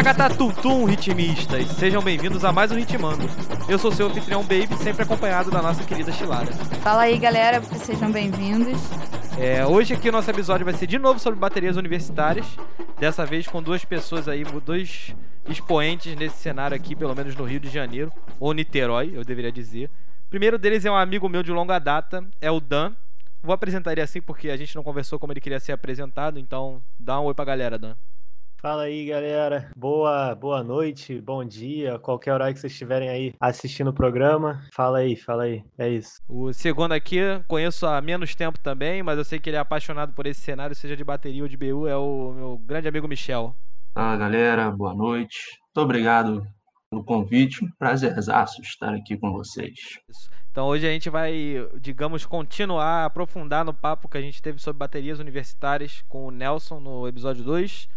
Tacaracata Tum ritmistas, sejam bem-vindos a mais um Ritmando. Eu sou seu anfitrião Baby, sempre acompanhado da nossa querida Chilara. Fala aí galera, sejam bem-vindos. É, hoje aqui o nosso episódio vai ser de novo sobre baterias universitárias, dessa vez com duas pessoas aí, dois expoentes nesse cenário aqui, pelo menos no Rio de Janeiro, ou Niterói, eu deveria dizer. O primeiro deles é um amigo meu de longa data, é o Dan. Vou apresentar ele assim porque a gente não conversou como ele queria ser apresentado, então dá um oi pra galera, Dan. Fala aí, galera. Boa, boa noite, bom dia, qualquer horário que vocês estiverem aí assistindo o programa. Fala aí, fala aí. É isso. O segundo aqui, conheço há menos tempo também, mas eu sei que ele é apaixonado por esse cenário, seja de bateria ou de BU, é o meu grande amigo Michel. Fala, galera. Boa noite. Muito obrigado pelo convite. Prazerzaço estar aqui com vocês. Então hoje a gente vai, digamos, continuar, aprofundar no papo que a gente teve sobre baterias universitárias com o Nelson no episódio 2.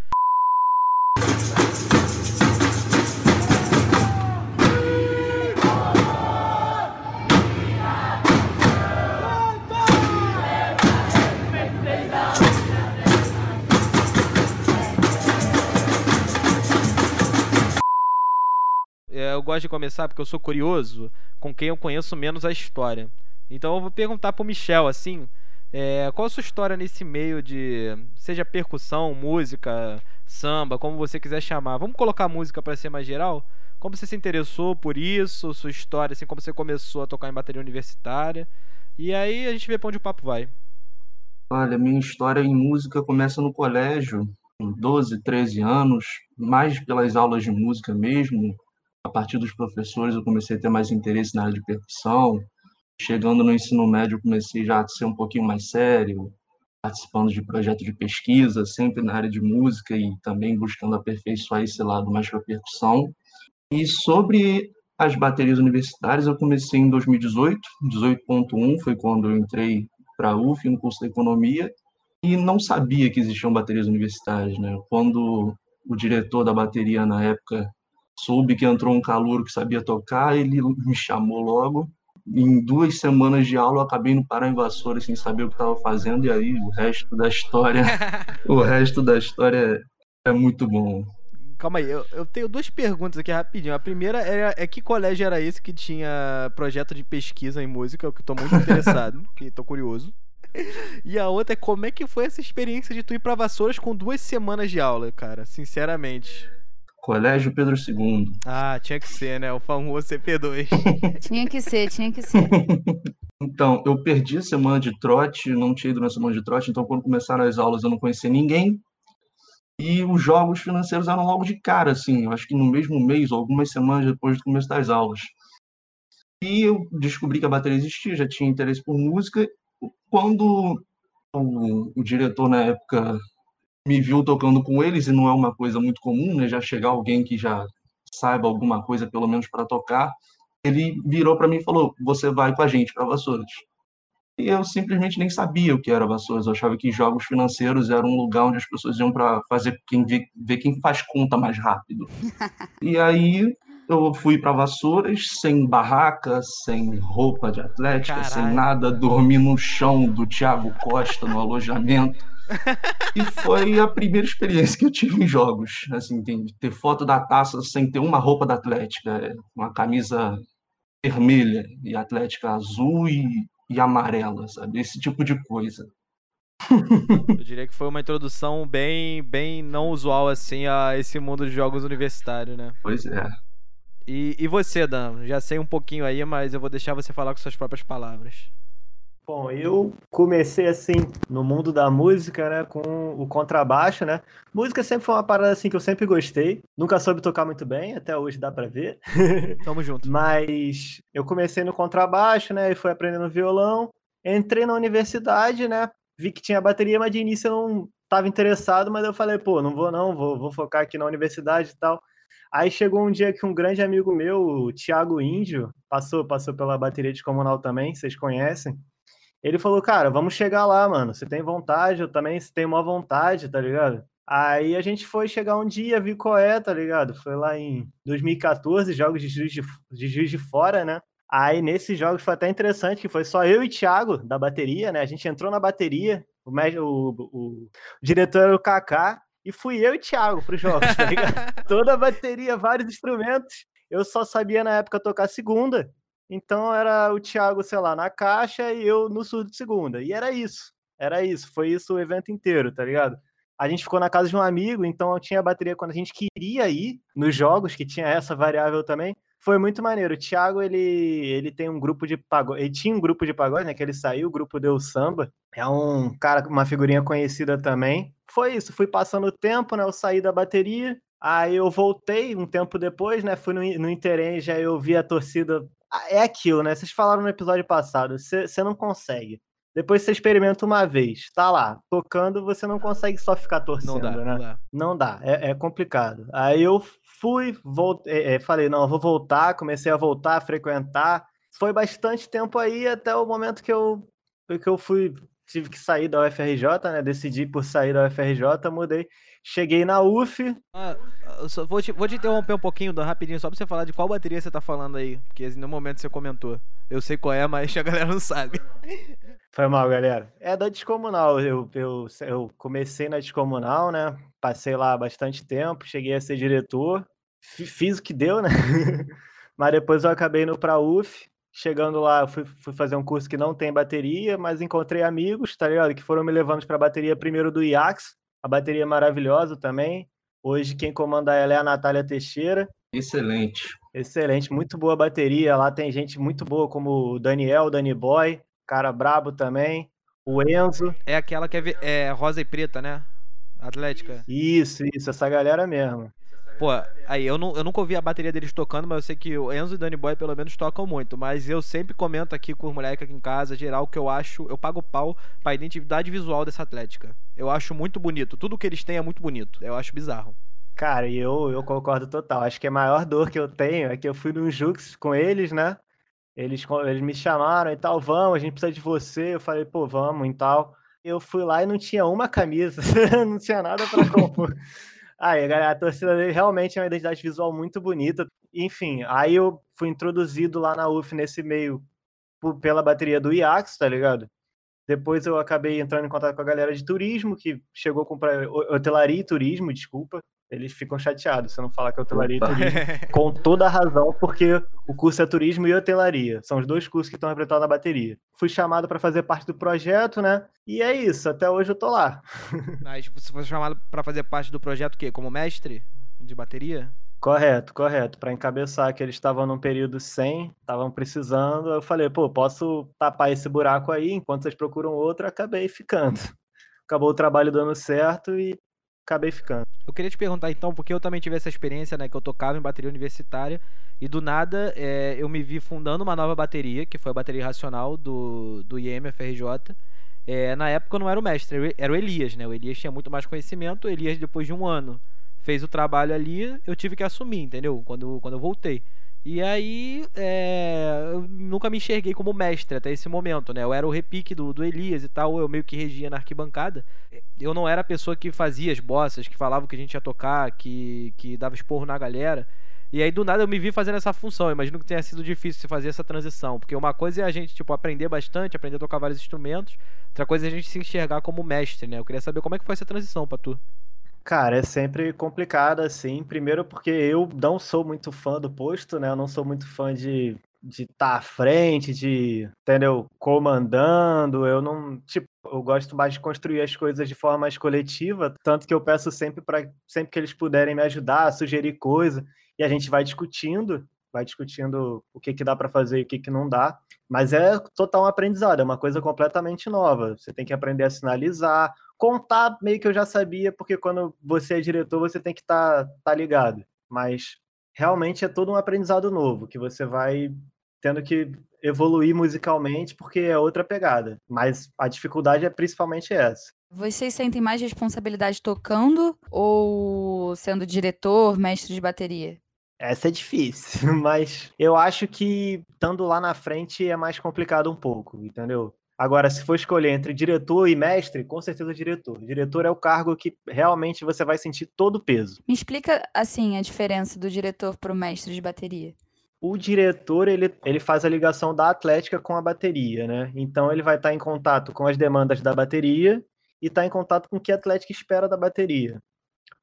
É, eu gosto de começar porque eu sou curioso com quem eu conheço menos a história. Então eu vou perguntar pro Michel assim, é, qual a sua história nesse meio de seja percussão, música, samba, como você quiser chamar. Vamos colocar música para ser mais geral? Como você se interessou por isso, sua história, assim, como você começou a tocar em bateria universitária. E aí a gente vê para onde o papo vai. Olha, minha história em música começa no colégio, com 12, 13 anos, mais pelas aulas de música mesmo. A partir dos professores eu comecei a ter mais interesse na área de percussão. Chegando no ensino médio, eu comecei já a ser um pouquinho mais sério, participando de projetos de pesquisa, sempre na área de música e também buscando aperfeiçoar esse lado mais para percussão. E sobre as baterias universitárias, eu comecei em 2018, 18.1 foi quando eu entrei para a UF no curso de economia e não sabia que existiam baterias universitárias, né? Quando o diretor da bateria na época soube que entrou um calouro que sabia tocar, ele me chamou logo em duas semanas de aula eu acabei no parar em vassoura sem saber o que estava fazendo e aí o resto da história o resto da história é, é muito bom Calma aí, eu, eu, tenho duas perguntas aqui rapidinho. A primeira é, é que colégio era esse que tinha projeto de pesquisa em música, que eu tô muito interessado, que tô curioso. E a outra é como é que foi essa experiência de tu ir pra Vassouras com duas semanas de aula, cara, sinceramente. Colégio Pedro II. Ah, tinha que ser, né? O famoso CP2. tinha que ser, tinha que ser. Então, eu perdi a semana de trote, não tinha ido na semana de trote, então quando começaram as aulas eu não conhecia ninguém. E os jogos financeiros eram logo de cara, assim, acho que no mesmo mês ou algumas semanas depois do começo das aulas. E eu descobri que a bateria existia, já tinha interesse por música. Quando o, o diretor, na época, me viu tocando com eles, e não é uma coisa muito comum, né? Já chegar alguém que já saiba alguma coisa, pelo menos para tocar, ele virou para mim e falou: Você vai com a gente para Vassouras. E eu simplesmente nem sabia o que era Vassouras. Eu achava que jogos financeiros era um lugar onde as pessoas iam para fazer quem vê, ver quem faz conta mais rápido. e aí eu fui para Vassouras sem barraca, sem roupa de atlética, Caralho. sem nada, dormi no chão do Thiago Costa no alojamento e foi a primeira experiência que eu tive em jogos. Assim, ter foto da taça sem ter uma roupa da Atlética, é, uma camisa vermelha e Atlética azul e, e amarela, sabe? Esse tipo de coisa. Eu diria que foi uma introdução bem, bem não usual assim a esse mundo de jogos universitários, né? Pois é. E, e você, Dan? Já sei um pouquinho aí, mas eu vou deixar você falar com suas próprias palavras. Bom, eu comecei assim no mundo da música, né, com o contrabaixo, né? Música sempre foi uma parada assim que eu sempre gostei. Nunca soube tocar muito bem, até hoje dá para ver. Tamo junto. Mas eu comecei no contrabaixo, né, e fui aprendendo violão. Entrei na universidade, né? Vi que tinha bateria, mas de início eu não estava interessado, mas eu falei, pô, não vou não, vou, vou focar aqui na universidade e tal. Aí chegou um dia que um grande amigo meu, o Thiago Índio, passou, passou pela bateria de comunal também, vocês conhecem. Ele falou, cara, vamos chegar lá, mano. Você tem vontade, eu também tenho uma vontade, tá ligado? Aí a gente foi chegar um dia, vi qual é, tá ligado? Foi lá em 2014, jogos de Juiz de, de, Juiz de Fora, né? Aí nesses jogos foi até interessante, que foi só eu e Thiago da bateria, né? A gente entrou na bateria, o, o, o, o diretor era o Kaká, e fui eu e Thiago pros jogos, tá ligado? Toda a bateria, vários instrumentos. Eu só sabia na época tocar segunda, então era o Thiago, sei lá, na caixa e eu no surdo de segunda. E era isso. Era isso, foi isso o evento inteiro, tá ligado? A gente ficou na casa de um amigo, então tinha bateria quando a gente queria ir nos jogos, que tinha essa variável também. Foi muito maneiro. O Thiago, ele, ele tem um grupo de pagode. Ele tinha um grupo de pagode, né? Que ele saiu, o grupo deu samba. É um cara, uma figurinha conhecida também. Foi isso, fui passando o tempo, né? Eu saí da bateria. Aí eu voltei um tempo depois, né? Fui no, no Interenge, aí eu vi a torcida. Ah, é aquilo, né? Vocês falaram no episódio passado. Você não consegue. Depois você experimenta uma vez, tá lá, tocando, você não consegue só ficar torcendo, Não dá, né? não dá. Não dá, é, é complicado. Aí eu fui, voltei, é, falei, não, eu vou voltar, comecei a voltar, a frequentar. Foi bastante tempo aí até o momento que eu, que eu fui, tive que sair da UFRJ, né? Decidi por sair da UFRJ, mudei. Cheguei na UF, Ah, vou, te, vou te interromper um pouquinho, rapidinho, só pra você falar de qual bateria você tá falando aí. Porque no momento você comentou. Eu sei qual é, mas a galera não sabe. Foi mal, galera. É da Descomunal. Eu, eu, eu comecei na Descomunal, né? Passei lá bastante tempo, cheguei a ser diretor. Fi- Fiz o que deu, né? Mas depois eu acabei indo pra UF. Chegando lá, fui, fui fazer um curso que não tem bateria, mas encontrei amigos, tá ligado? Que foram me levando pra bateria primeiro do IAX. A bateria é maravilhosa também. Hoje quem comanda ela é a Natália Teixeira. Excelente. Excelente, muito boa bateria. Lá tem gente muito boa, como o Daniel, o Danny Boy, cara brabo também. O Enzo. É aquela que é, é rosa e preta, né? Atlética. Isso, isso, essa galera mesmo. Pô, aí eu, não, eu nunca ouvi a bateria deles tocando, mas eu sei que o Enzo e Danny Boy pelo menos tocam muito. Mas eu sempre comento aqui com os moleques aqui em casa, geral, que eu acho. Eu pago pau pra identidade visual dessa Atlética. Eu acho muito bonito. Tudo que eles têm é muito bonito. Eu acho bizarro. Cara, eu, eu concordo total. Acho que a maior dor que eu tenho é que eu fui num Jux com eles, né? Eles, eles me chamaram e tal, vamos, a gente precisa de você. Eu falei, pô, vamos e tal. Eu fui lá e não tinha uma camisa, não tinha nada pra compor. Aí, a a torcida dele realmente é uma identidade visual muito bonita. Enfim, aí eu fui introduzido lá na UF nesse meio pela bateria do IAX, tá ligado? Depois eu acabei entrando em contato com a galera de turismo, que chegou com pra- ho- hotelaria e turismo, desculpa. Eles ficam chateados se eu não falar que é hotelaria Opa. e turismo. Com toda a razão, porque o curso é turismo e hotelaria. São os dois cursos que estão representados na bateria. Fui chamado para fazer parte do projeto, né? E é isso, até hoje eu tô lá. Mas você foi chamado pra fazer parte do projeto o quê? Como mestre de bateria? Correto, correto. Para encabeçar que eles estavam num período sem, estavam precisando, eu falei, pô, posso tapar esse buraco aí, enquanto vocês procuram outro, acabei ficando. Acabou o trabalho dando certo e acabei ficando. Eu queria te perguntar então, porque eu também tive essa experiência, né? Que eu tocava em bateria universitária e do nada é, eu me vi fundando uma nova bateria, que foi a bateria racional do, do IEM FRJ. É, na época eu não era o mestre, era o Elias, né? O Elias tinha muito mais conhecimento. O Elias, depois de um ano, fez o trabalho ali, eu tive que assumir, entendeu? Quando, quando eu voltei. E aí, é, eu nunca me enxerguei como mestre até esse momento, né? Eu era o repique do, do Elias e tal, eu meio que regia na arquibancada. Eu não era a pessoa que fazia as bossas, que falava o que a gente ia tocar, que, que dava esporro na galera. E aí, do nada, eu me vi fazendo essa função. Eu imagino que tenha sido difícil você fazer essa transição. Porque uma coisa é a gente, tipo, aprender bastante, aprender a tocar vários instrumentos. Outra coisa é a gente se enxergar como mestre, né? Eu queria saber como é que foi essa transição pra tu. Cara, é sempre complicado, assim. Primeiro porque eu não sou muito fã do posto, né? Eu não sou muito fã de de estar à frente, de, entendeu? Comandando. Eu não, tipo, eu gosto mais de construir as coisas de forma mais coletiva, tanto que eu peço sempre para sempre que eles puderem me ajudar, sugerir coisa, e a gente vai discutindo, vai discutindo o que que dá para fazer e o que que não dá. Mas é total um aprendizado, é uma coisa completamente nova. Você tem que aprender a sinalizar, contar meio que eu já sabia, porque quando você é diretor, você tem que estar tá, tá ligado. Mas realmente é todo um aprendizado novo, que você vai tendo que evoluir musicalmente, porque é outra pegada. Mas a dificuldade é principalmente essa. Vocês sentem mais responsabilidade tocando ou sendo diretor, mestre de bateria? Essa é difícil, mas eu acho que estando lá na frente é mais complicado um pouco, entendeu? Agora, se for escolher entre diretor e mestre, com certeza diretor. Diretor é o cargo que realmente você vai sentir todo o peso. Me explica, assim, a diferença do diretor para o mestre de bateria. O diretor, ele, ele faz a ligação da atlética com a bateria, né? Então, ele vai estar em contato com as demandas da bateria e está em contato com o que a atlética espera da bateria.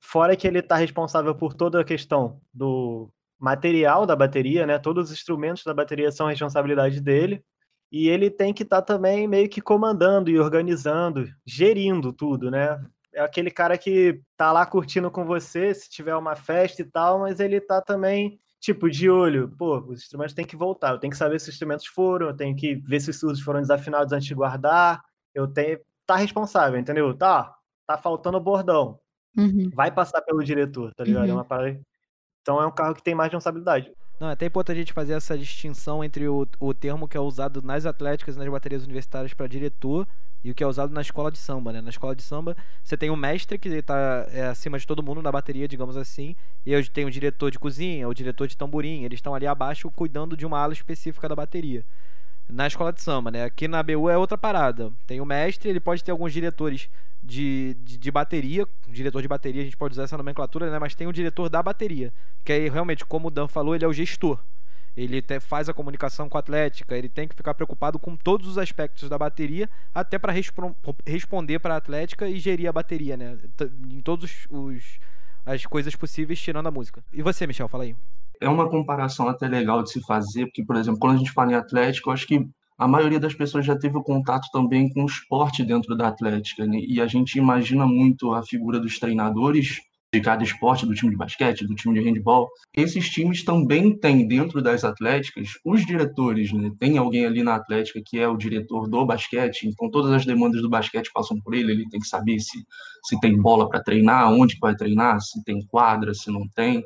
Fora que ele está responsável por toda a questão do material da bateria, né? Todos os instrumentos da bateria são responsabilidade dele. E ele tem que estar tá também meio que comandando e organizando, gerindo tudo, né? É aquele cara que tá lá curtindo com você, se tiver uma festa e tal, mas ele tá também, tipo, de olho. Pô, os instrumentos têm que voltar. Eu tenho que saber se os instrumentos foram, eu tenho que ver se os surdos foram desafinados antes de guardar. Eu tenho. Tá responsável, entendeu? Tá, tá faltando o bordão. Uhum. Vai passar pelo diretor, tá ligado? É Uhum. uma parada. Então é um carro que tem mais responsabilidade. Não, é até importante a gente fazer essa distinção entre o, o termo que é usado nas atléticas e nas baterias universitárias para diretor e o que é usado na escola de samba, né? Na escola de samba, você tem o mestre que está é, acima de todo mundo na bateria, digamos assim, e eu tenho o diretor de cozinha, o diretor de tamborim, eles estão ali abaixo cuidando de uma ala específica da bateria. Na escola de samba, né? Aqui na BU é outra parada. Tem o mestre, ele pode ter alguns diretores de, de, de bateria, diretor de bateria, a gente pode usar essa nomenclatura, né? Mas tem o diretor da bateria, que aí realmente, como o Dan falou, ele é o gestor. Ele te- faz a comunicação com a atlética, ele tem que ficar preocupado com todos os aspectos da bateria, até para responder para a atlética e gerir a bateria, né? Em todos os as coisas possíveis, tirando a música. E você, Michel, fala aí. é uma comparação até legal de se fazer, porque, por exemplo, quando a gente fala em Atlético, eu acho que a maioria das pessoas já teve o contato também com o esporte dentro da Atlética, né? e a gente imagina muito a figura dos treinadores de cada esporte, do time de basquete, do time de handball. Esses times também têm dentro das atléticas os diretores, né? Tem alguém ali na Atlética que é o diretor do basquete, então todas as demandas do basquete passam por ele, ele tem que saber se, se tem bola para treinar, onde vai treinar, se tem quadra, se não tem.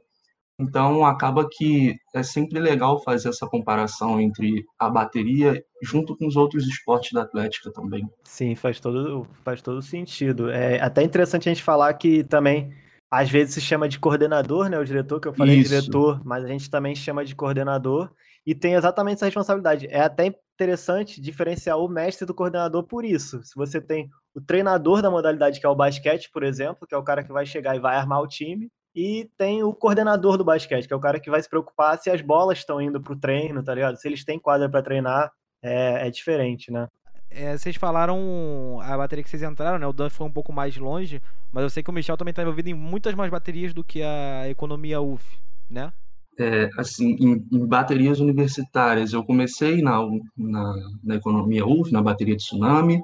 Então, acaba que é sempre legal fazer essa comparação entre a bateria junto com os outros esportes da Atlética também. Sim, faz todo, faz todo sentido. É até interessante a gente falar que também, às vezes, se chama de coordenador, né? O diretor, que eu falei Isso. diretor, mas a gente também chama de coordenador e tem exatamente essa responsabilidade. É até interessante diferenciar o mestre do coordenador por isso. Se você tem o treinador da modalidade, que é o basquete, por exemplo, que é o cara que vai chegar e vai armar o time, e tem o coordenador do basquete, que é o cara que vai se preocupar se as bolas estão indo para o treino, tá ligado? Se eles têm quadra para treinar, é, é diferente, né? É, vocês falaram a bateria que vocês entraram, né? O Dan foi um pouco mais longe, mas eu sei que o Michel também está envolvido em muitas mais baterias do que a economia UF, né? É, assim, em, em baterias universitárias, eu comecei na, na, na economia UF, na bateria de tsunami,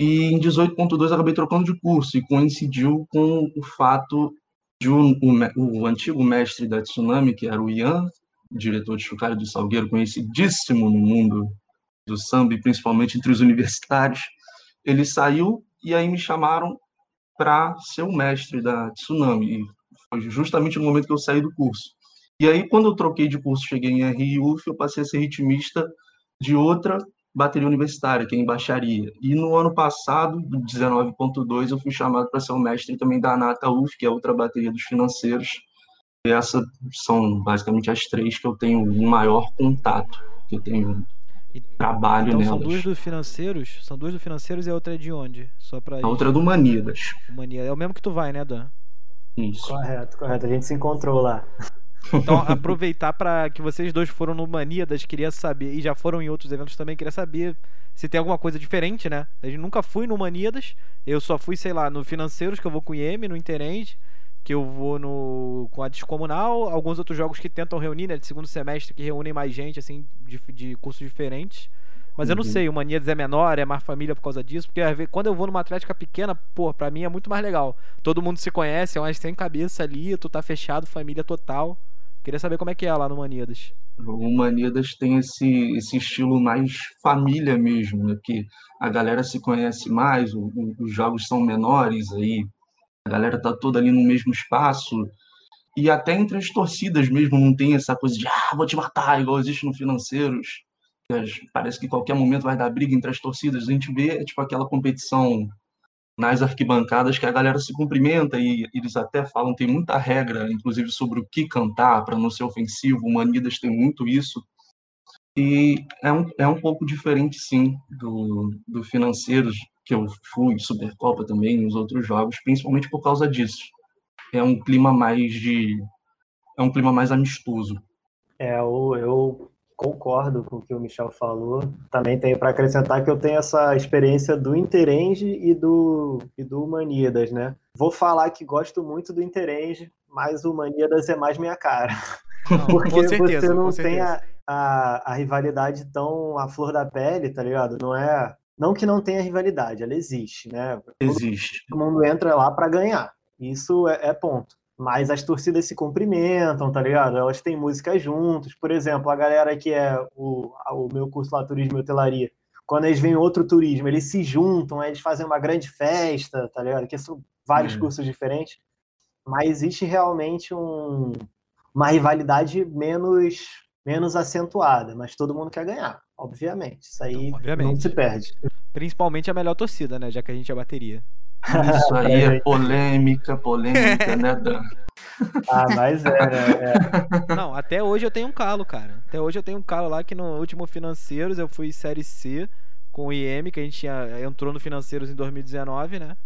e em 18.2 acabei trocando de curso e coincidiu com o fato de o, o, o antigo mestre da Tsunami, que era o Ian, diretor de Chocalho do Salgueiro, conhecidíssimo no mundo do samba e principalmente entre os universitários, ele saiu e aí me chamaram para ser o mestre da Tsunami. E foi justamente no momento que eu saí do curso. E aí, quando eu troquei de curso, cheguei em RIUF, eu passei a ser ritmista de outra bateria universitária, que é em baixaria. E no ano passado, 19.2, eu fui chamado para ser o mestre também da Anata UF, que é outra bateria dos financeiros. E essas são basicamente as três que eu tenho um maior contato, que eu tenho E- trabalho Então são nelas. duas dos financeiros, são duas dos financeiros e a outra é de onde? Só pra A outra é do Manidas. mania. É o mesmo que tu vai, né, Dan? Isso. Correto, correto. A gente se encontrou lá. Então, aproveitar para que vocês dois foram no Maníadas, queria saber, e já foram em outros eventos também, queria saber se tem alguma coisa diferente, né? A gente nunca fui no Maníadas, eu só fui, sei lá, no Financeiros, que eu vou com o IEM, no Interend, que eu vou no com a Descomunal, alguns outros jogos que tentam reunir, né, de segundo semestre, que reúnem mais gente, assim, de, de cursos diferentes. Mas eu não Uhum. sei, o Maníadas é menor, é mais família por causa disso, porque quando eu vou numa atlética pequena, pô, pra mim é muito mais legal. Todo mundo se conhece, é umas sem cabeça ali, tu tá fechado, família total. Queria saber como é que é lá no Maníadas. O Manidas tem esse, esse estilo mais família mesmo, né? Que a galera se conhece mais, o- o- os jogos são menores aí, a galera tá toda ali no mesmo espaço. E até entre as torcidas mesmo não tem essa coisa de ah, vou te matar, igual existe no Financeiros. Parece que qualquer momento vai dar briga entre as torcidas. A gente vê tipo aquela competição nas arquibancadas que a galera se cumprimenta e eles até falam, tem muita regra, inclusive sobre o que cantar para não ser ofensivo. O Manidas tem muito isso. E é um, é um pouco diferente, sim, do, do Financeiros, que eu fui, Supercopa também, nos outros jogos, principalmente por causa disso. É um clima mais de. É um clima mais amistoso. É, eu, eu concordo com o que o Michel falou. Também tenho para acrescentar que eu tenho essa experiência do Interenge e do, e do Maníadas, né? vou falar que gosto muito do Interenge, mas o Maníadas é mais minha cara. Não, Porque com certeza, você não com tem a, a, a rivalidade tão à flor da pele, tá ligado? Não é. Não que não tenha rivalidade, ela existe, né? Existe. Todo mundo entra lá pra ganhar. Isso é, é ponto. Mas as torcidas se cumprimentam, tá ligado? Elas têm música juntos. Por exemplo, a galera que é o, o meu curso lá, Turismo e Hotelaria, quando eles veem outro turismo, eles se juntam, eles fazem uma grande festa, tá ligado? Que são vários É. cursos diferentes. Mas existe realmente um, uma rivalidade menos, menos acentuada, mas todo mundo quer ganhar, obviamente. Isso aí Obviamente. não se perde. Principalmente a melhor torcida, né? Já que a gente é bateria. Isso aí é polêmica, polêmica, né, Dan? Ah, mas é, né? É. Não, até hoje eu tenho um calo, cara. Até hoje eu tenho um calo lá que no último Financeiros eu fui Série C com o IM, que a gente tinha, entrou no Financeiros em 2019, né?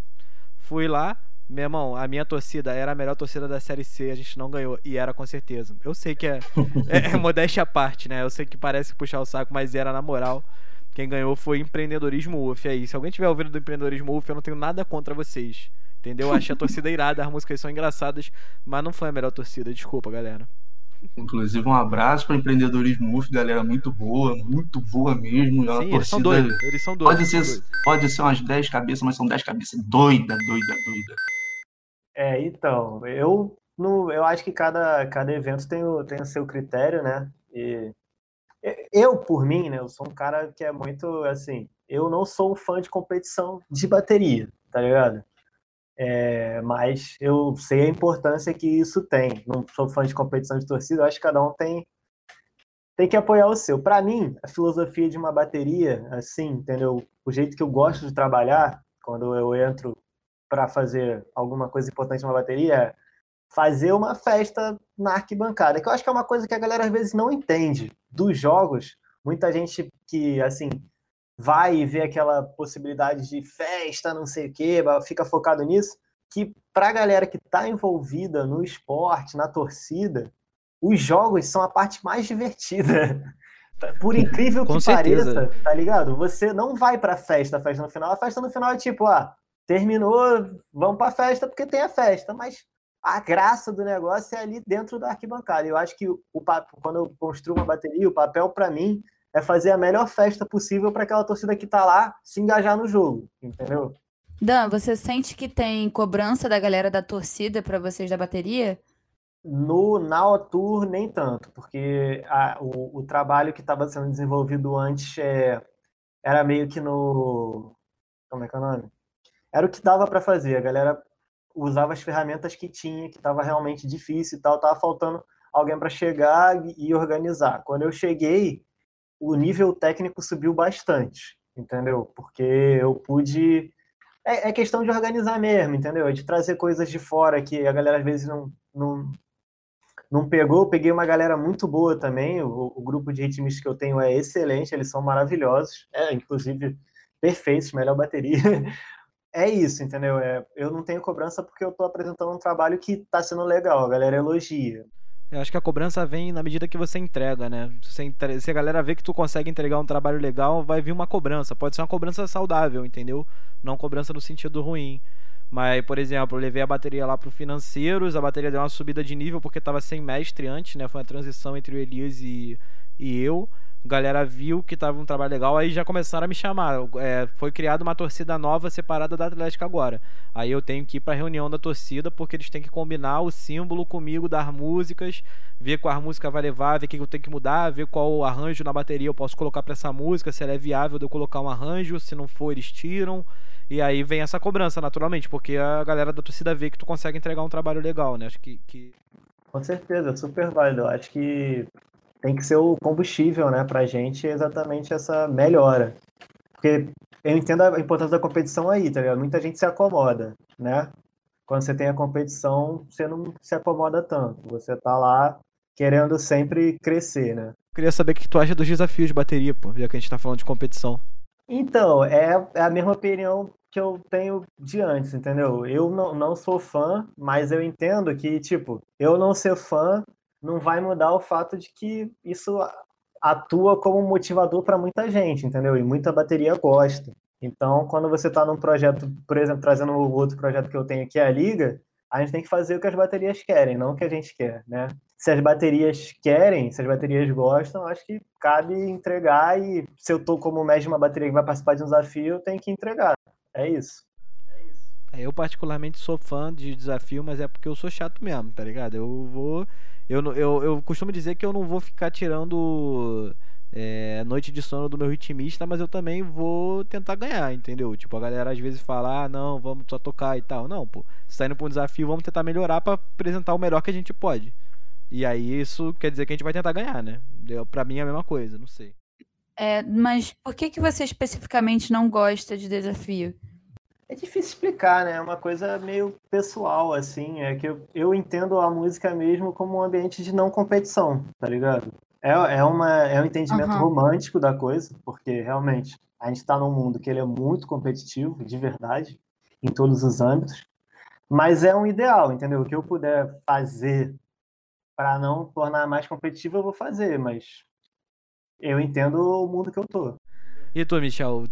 Fui lá, meu irmão, a minha torcida era a melhor torcida da Série C, a gente não ganhou, e era com certeza. Eu sei que é, é, é modéstia à parte, né? Eu sei que parece puxar o saco, mas era na moral. Quem ganhou foi Empreendedorismo UF aí. Se alguém tiver ouvindo do Empreendedorismo UF, eu não tenho nada contra vocês. Entendeu? Eu Achei a torcida irada, as músicas são engraçadas, mas não foi a melhor torcida, desculpa, galera. Inclusive, um abraço para empreendedorismo UF, galera muito boa, muito boa mesmo. É Sim, eles são torcida. doidos. Eles são doidos. Pode ser, doidos. pode ser umas 10 cabeças, mas são 10 cabeças doida, doida, doida. É, então, eu, no, eu acho que cada, cada evento tem o, tem o seu critério, né? E eu, por mim, né, eu sou um cara que é muito, assim, eu não sou um fã de competição de bateria, tá ligado? É, mas eu sei a importância que isso tem. Não sou fã de competição de torcida, eu acho que cada um tem, tem que apoiar o seu. Para mim, a filosofia de uma bateria, assim, entendeu? O jeito que eu gosto de trabalhar, quando eu entro para fazer alguma coisa importante numa bateria, é fazer uma festa na arquibancada, que eu acho que é uma coisa que a galera às vezes não entende dos jogos. Muita gente que, assim, vai e vê aquela possibilidade de festa, não sei o quê, fica focado nisso, que pra galera que tá envolvida no esporte, na torcida, os jogos são a parte mais divertida. Por incrível que certeza. pareça, tá ligado? Você não vai pra festa, a festa no final. A festa no final é tipo, ah, terminou, vamos pra festa porque tem a festa, mas a graça do negócio é ali dentro da arquibancada. Eu acho que o papo, quando eu construo uma bateria, o papel para mim é fazer a melhor festa possível para aquela torcida que tá lá se engajar no jogo, entendeu? Dan, você sente que tem cobrança da galera da torcida pra vocês da bateria? No na Tour nem tanto, porque a- o, o trabalho que estava sendo desenvolvido antes é, era meio que no como é que é o nome? Era o que dava para fazer. A galera usava as ferramentas que tinha, que estava realmente difícil e tal, tava faltando alguém para chegar e- e organizar. Quando eu cheguei, o nível técnico subiu bastante, entendeu? Porque eu pude. É, é questão de organizar mesmo, entendeu? É de trazer coisas de fora que a galera às vezes não, não, não pegou. Eu peguei uma galera muito boa também. O, o grupo de ritmistas que eu tenho é excelente, eles são maravilhosos. É, inclusive, perfeitos, melhor bateria. É isso, entendeu? É, eu não tenho cobrança porque eu estou apresentando um trabalho que está sendo legal, a galera elogia. Eu acho que a cobrança vem na medida que você entrega, né? Se, entre- se a galera vê que tu consegue entregar um trabalho legal, vai vir uma cobrança. Pode ser uma cobrança saudável, entendeu? Não cobrança no sentido ruim. Mas, por exemplo, eu levei a bateria lá pro financeiros, a bateria deu uma subida de nível porque tava sem mestre antes, né? Foi uma transição entre o Elias e, e eu. A galera viu que tava um trabalho legal, aí já começaram a me chamar. É, foi criada uma torcida nova separada da Atlética agora. Aí eu tenho que ir pra reunião da torcida porque eles têm que combinar o símbolo comigo das músicas, ver qual música vai levar, ver o que eu tenho que mudar, ver qual arranjo na bateria eu posso colocar pra essa música, se ela é viável de eu colocar um arranjo, se não for eles tiram. E aí vem essa cobrança, naturalmente, porque a galera da torcida vê que tu consegue entregar um trabalho legal, né? Acho que, que Com certeza, super válido. Acho que tem que ser o combustível, né, pra gente exatamente essa melhora. Porque eu entendo a importância da competição aí, tá ligado? Muita gente se acomoda, né? Quando você tem a competição, você não se acomoda tanto. Você tá lá querendo sempre crescer, né? queria saber o que tu acha dos desafios de bateria, pô, já que a gente tá falando de competição. Então, é, é a mesma opinião que eu tenho de antes, entendeu? Eu não, não sou fã, mas eu entendo que, tipo, eu não ser fã não vai mudar o fato de que isso atua como motivador para muita gente, entendeu? E muita bateria gosta. Então, quando você está num projeto, por exemplo, trazendo o outro projeto que eu tenho aqui, a Liga, a gente tem que fazer o que as baterias querem, não o que a gente quer, né? Se as baterias querem, se as baterias gostam, acho que cabe entregar e se eu tô como mestre de uma bateria que vai participar de um desafio, eu tenho que entregar. É isso. É, eu particularmente sou fã de desafio, mas é porque eu sou chato mesmo, tá ligado? Eu vou. Eu, eu, eu costumo dizer que eu não vou ficar tirando é, noite de sono do meu ritmista, mas eu também vou tentar ganhar, entendeu? Tipo, a galera às vezes fala, ah, não, vamos só tocar e tal. Não, pô, se tá indo pra um desafio, vamos tentar melhorar para apresentar o melhor que a gente pode. E aí isso quer dizer que a gente vai tentar ganhar, né? Pra mim é a mesma coisa, não sei. É, mas por que, que você especificamente não gosta de desafio? É difícil explicar, né? É uma coisa meio pessoal, assim. É que eu, eu entendo a música mesmo como um ambiente de não competição, tá ligado? É, é, uma, é um entendimento uhum. romântico da coisa, porque realmente a gente está num mundo que ele é muito competitivo, de verdade, em todos os âmbitos. Mas é um ideal, entendeu? O que eu puder fazer para não tornar mais competitivo, eu vou fazer, mas eu entendo o mundo que eu tô. E tu, Michel,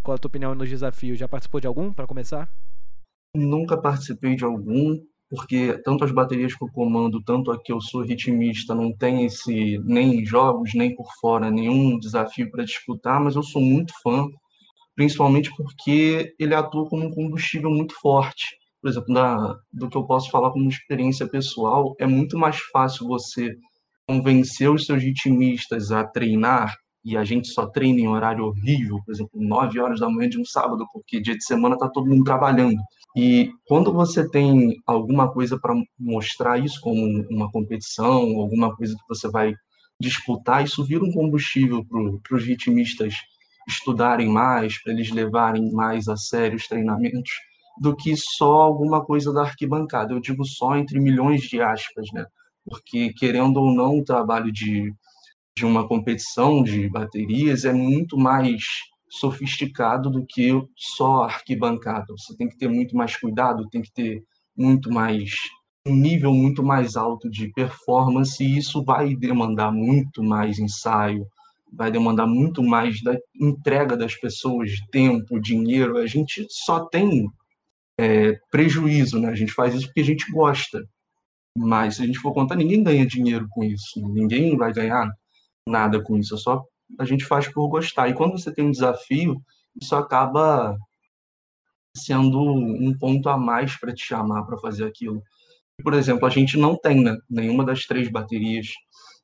qual a tua opinião nos desafios? Já participou de algum, para começar? Nunca participei de algum, porque tanto as baterias que eu comando, tanto a que eu sou ritmista, não tem esse, nem em jogos, nem por fora, nenhum desafio para disputar, mas eu sou muito fã, principalmente porque ele atua como um combustível muito forte. Por exemplo, do que eu posso falar como experiência pessoal, é muito mais fácil você convencer os seus ritmistas a treinar e a gente só treina em horário horrível, por exemplo, 9 horas da manhã de um sábado, porque dia de semana está todo mundo trabalhando. E quando você tem alguma coisa para mostrar isso como uma competição, alguma coisa que você vai disputar, isso vira um combustível para os ritmistas estudarem mais, para eles levarem mais a sério os treinamentos, do que só alguma coisa da arquibancada. Eu digo só entre milhões de aspas, né? Porque, querendo ou não, o trabalho de de uma competição de baterias é muito mais sofisticado do que só arquibancada. Você tem que ter muito mais cuidado, tem que ter muito mais um nível muito mais alto de performance e isso vai demandar muito mais ensaio, vai demandar muito mais da entrega das pessoas, tempo, dinheiro. A gente só tem é, prejuízo, né? A gente faz isso porque a gente gosta. Mas se a gente for contar, ninguém ganha dinheiro com isso. Ninguém vai ganhar nada com isso, é só a gente faz por gostar. E quando você tem um desafio, isso acaba sendo um ponto a mais para te chamar para fazer aquilo. Por exemplo, a gente não tem né, nenhuma das três baterias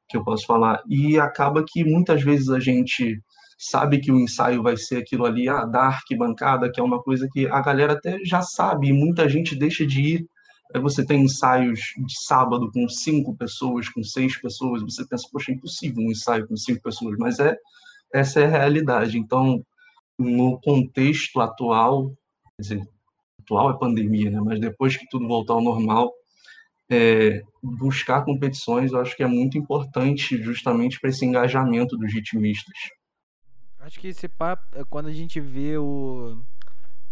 que eu posso falar, e acaba que muitas vezes a gente sabe que o ensaio vai ser aquilo ali, a ah, da arquibancada, que é uma coisa que a galera até já sabe, e muita gente deixa de ir você tem ensaios de sábado com cinco pessoas, com seis pessoas, você pensa, poxa, é impossível um ensaio com cinco pessoas, mas é essa é a realidade. Então, no contexto atual, quer dizer, atual é pandemia, né? mas depois que tudo voltar ao normal, é, buscar competições eu acho que é muito importante justamente para esse engajamento dos ritmistas. Acho que esse papo, é quando a gente vê o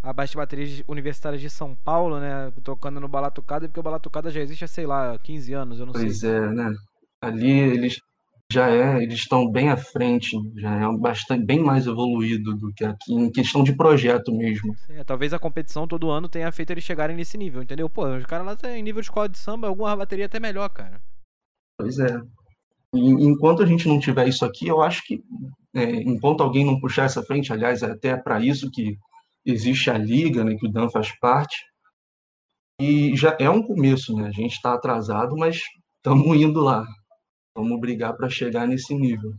a Baixa Baterias Universitárias de São Paulo, né? Tocando no Balatucada, porque o Balatucada já existe há, sei lá, 15 anos, eu não pois sei. Pois é, né? Ali eles já é, eles estão bem à frente, já é bastante bem mais evoluído do que aqui em questão de projeto mesmo. É, talvez a competição todo ano tenha feito eles chegarem nesse nível, entendeu? Pô, os caras lá têm nível de escola de samba, alguma bateria até melhor, cara. Pois é. E, enquanto a gente não tiver isso aqui, eu acho que é, enquanto alguém não puxar essa frente, aliás, é até para isso que existe a liga, né, que o Dan faz parte, e já é um começo, né? A gente está atrasado, mas estamos indo lá. Vamos brigar para chegar nesse nível.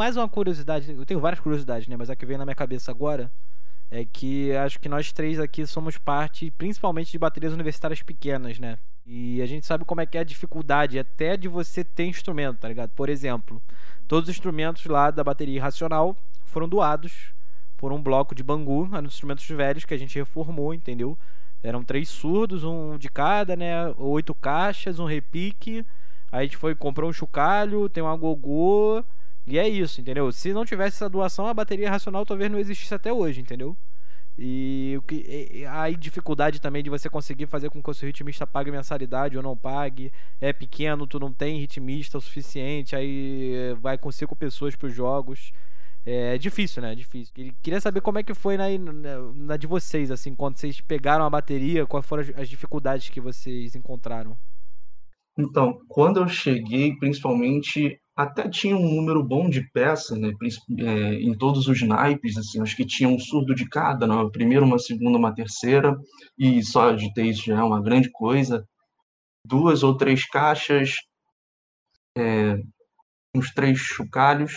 Mais uma curiosidade, eu tenho várias curiosidades, né? Mas a que vem na minha cabeça agora é que acho que nós três aqui somos parte principalmente de baterias universitárias pequenas, né? E a gente sabe como é que é a dificuldade até de você ter instrumento, tá ligado? Por exemplo, todos os instrumentos lá da bateria irracional foram doados por um bloco de Bangu, eram instrumentos velhos que a gente reformou, entendeu? Eram três surdos, um de cada, né? Oito caixas, um repique. Aí a gente foi, comprou um chocalho, tem um agogô. E é isso, entendeu? Se não tivesse essa doação, a bateria racional talvez não existisse até hoje, entendeu? E o que a dificuldade também de você conseguir fazer com que o seu ritmista pague mensalidade ou não pague. É pequeno, tu não tem ritmista o suficiente, aí vai com cinco pessoas para os jogos. É difícil, né? É difícil. Queria saber como é que foi na, na, na, de vocês, assim, quando vocês pegaram a bateria, quais foram as, as dificuldades que vocês encontraram? Então, quando eu cheguei, principalmente, até tinha um número bom de peças, né? É, em todos os naipes, assim, acho que tinha um surdo de cada, né? uma primeira, uma segunda, uma terceira, e só de ter isso já é uma grande coisa. Duas ou três caixas, é, uns três chocalhos,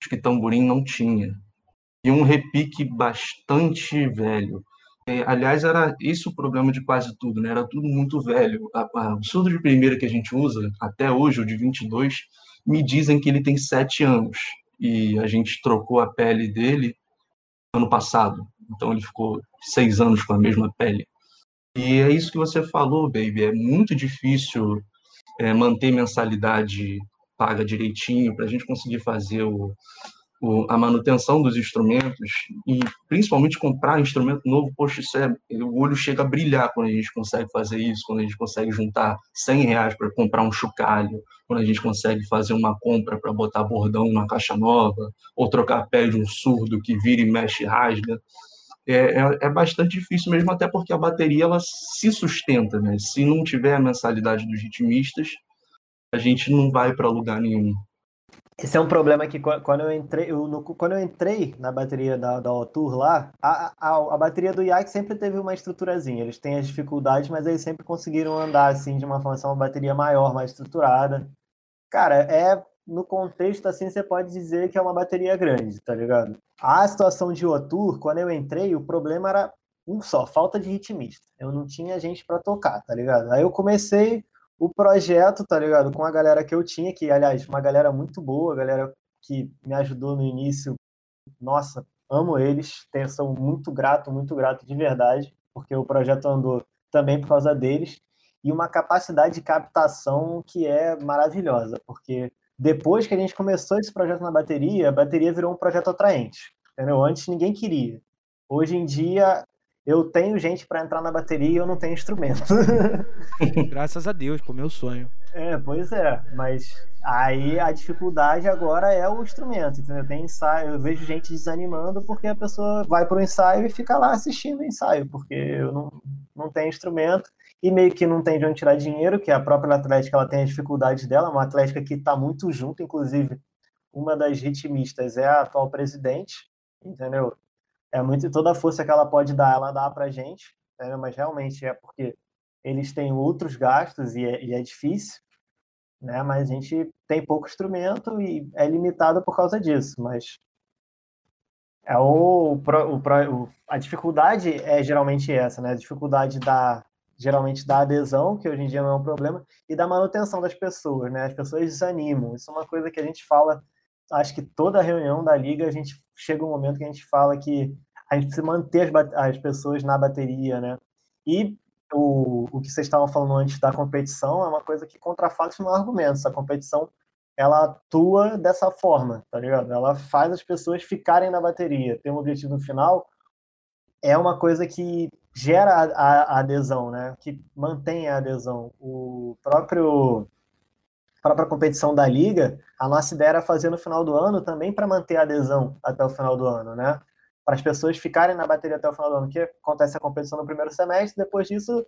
acho que tamborim não tinha. E um repique bastante velho. É, aliás, era esse o problema de quase tudo, né? Era tudo muito velho. A, a, o surdo de primeira que a gente usa, até hoje, o de 22, me dizem que ele tem sete anos. E a gente trocou a pele dele ano passado. Então ele ficou seis anos com a mesma pele. E é isso que você falou, baby. É muito difícil é, manter mensalidade paga direitinho para a gente conseguir fazer o, a manutenção dos instrumentos e principalmente comprar instrumento novo, poxa, isso é, o olho chega a brilhar quando a gente consegue fazer isso, quando a gente consegue juntar 100 reais para comprar um chocalho, quando a gente consegue fazer uma compra para botar bordão numa caixa nova, ou trocar pele de um surdo que vira e mexe e rasga. É, é, é, bastante difícil mesmo, até porque a bateria ela se sustenta, né? Se não tiver a mensalidade dos ritmistas, a gente não vai para lugar nenhum. Esse é um problema que quando eu entrei, eu, no, quando eu entrei na bateria da, da Otur lá, a, a, a bateria do IAC sempre teve uma estruturazinha. Eles têm as dificuldades, mas eles sempre conseguiram andar assim de uma forma, uma bateria maior, mais estruturada. Cara, é no contexto assim você pode dizer que é uma bateria grande, tá ligado? A situação de Otur, quando eu entrei, o problema era um só, falta de ritmista. Eu não tinha gente para tocar, tá ligado? Aí eu comecei o projeto, tá ligado? Com a galera que eu tinha, que, aliás, uma galera muito boa, galera que me ajudou no início. Nossa, amo eles, sou muito grato, muito grato de verdade, porque o projeto andou também por causa deles. E uma capacidade de captação que é maravilhosa, porque depois que a gente começou esse projeto na bateria, a bateria virou um projeto atraente. Entendeu? Antes ninguém queria. Hoje em dia eu tenho gente para entrar na bateria e eu não tenho instrumento. Graças a Deus, pô, meu sonho. É, pois é, mas aí a dificuldade agora é o instrumento, entendeu? Tem ensaio, eu vejo gente desanimando porque a pessoa vai para o ensaio e fica lá assistindo o ensaio, porque eu não, não tenho instrumento e meio que não tem de onde tirar dinheiro, que a própria Atlética ela tem as dificuldades dela, uma Atlética que está muito junto, inclusive uma das ritmistas é a atual presidente, entendeu? É muito toda a força que ela pode dar, ela dá para gente, né? mas realmente é porque eles têm outros gastos e é, e é, difícil, né? Mas a gente tem pouco instrumento e é limitado por causa disso, mas é o, o, o, a dificuldade é geralmente essa, né? A dificuldade da geralmente da adesão, que hoje em dia não é um problema, e da manutenção das pessoas, né? As pessoas desanimam. Isso é uma coisa que a gente fala acho que toda reunião da liga a gente chega um momento que a gente fala que a gente precisa manter as, as pessoas na bateria, né? E o, o que vocês estavam falando antes da competição é uma coisa que contra fatos não argumentos. A competição ela atua dessa forma, tá ligado? Ela faz as pessoas ficarem na bateria. Ter um objetivo no final é uma coisa que gera a, a adesão, né? Que mantém a adesão. O próprio própria competição da liga, a nossa ideia era fazer no final do ano também para manter a adesão até o final do ano, né? Para as pessoas ficarem na bateria até o final do ano, que acontece a competição no primeiro semestre, depois disso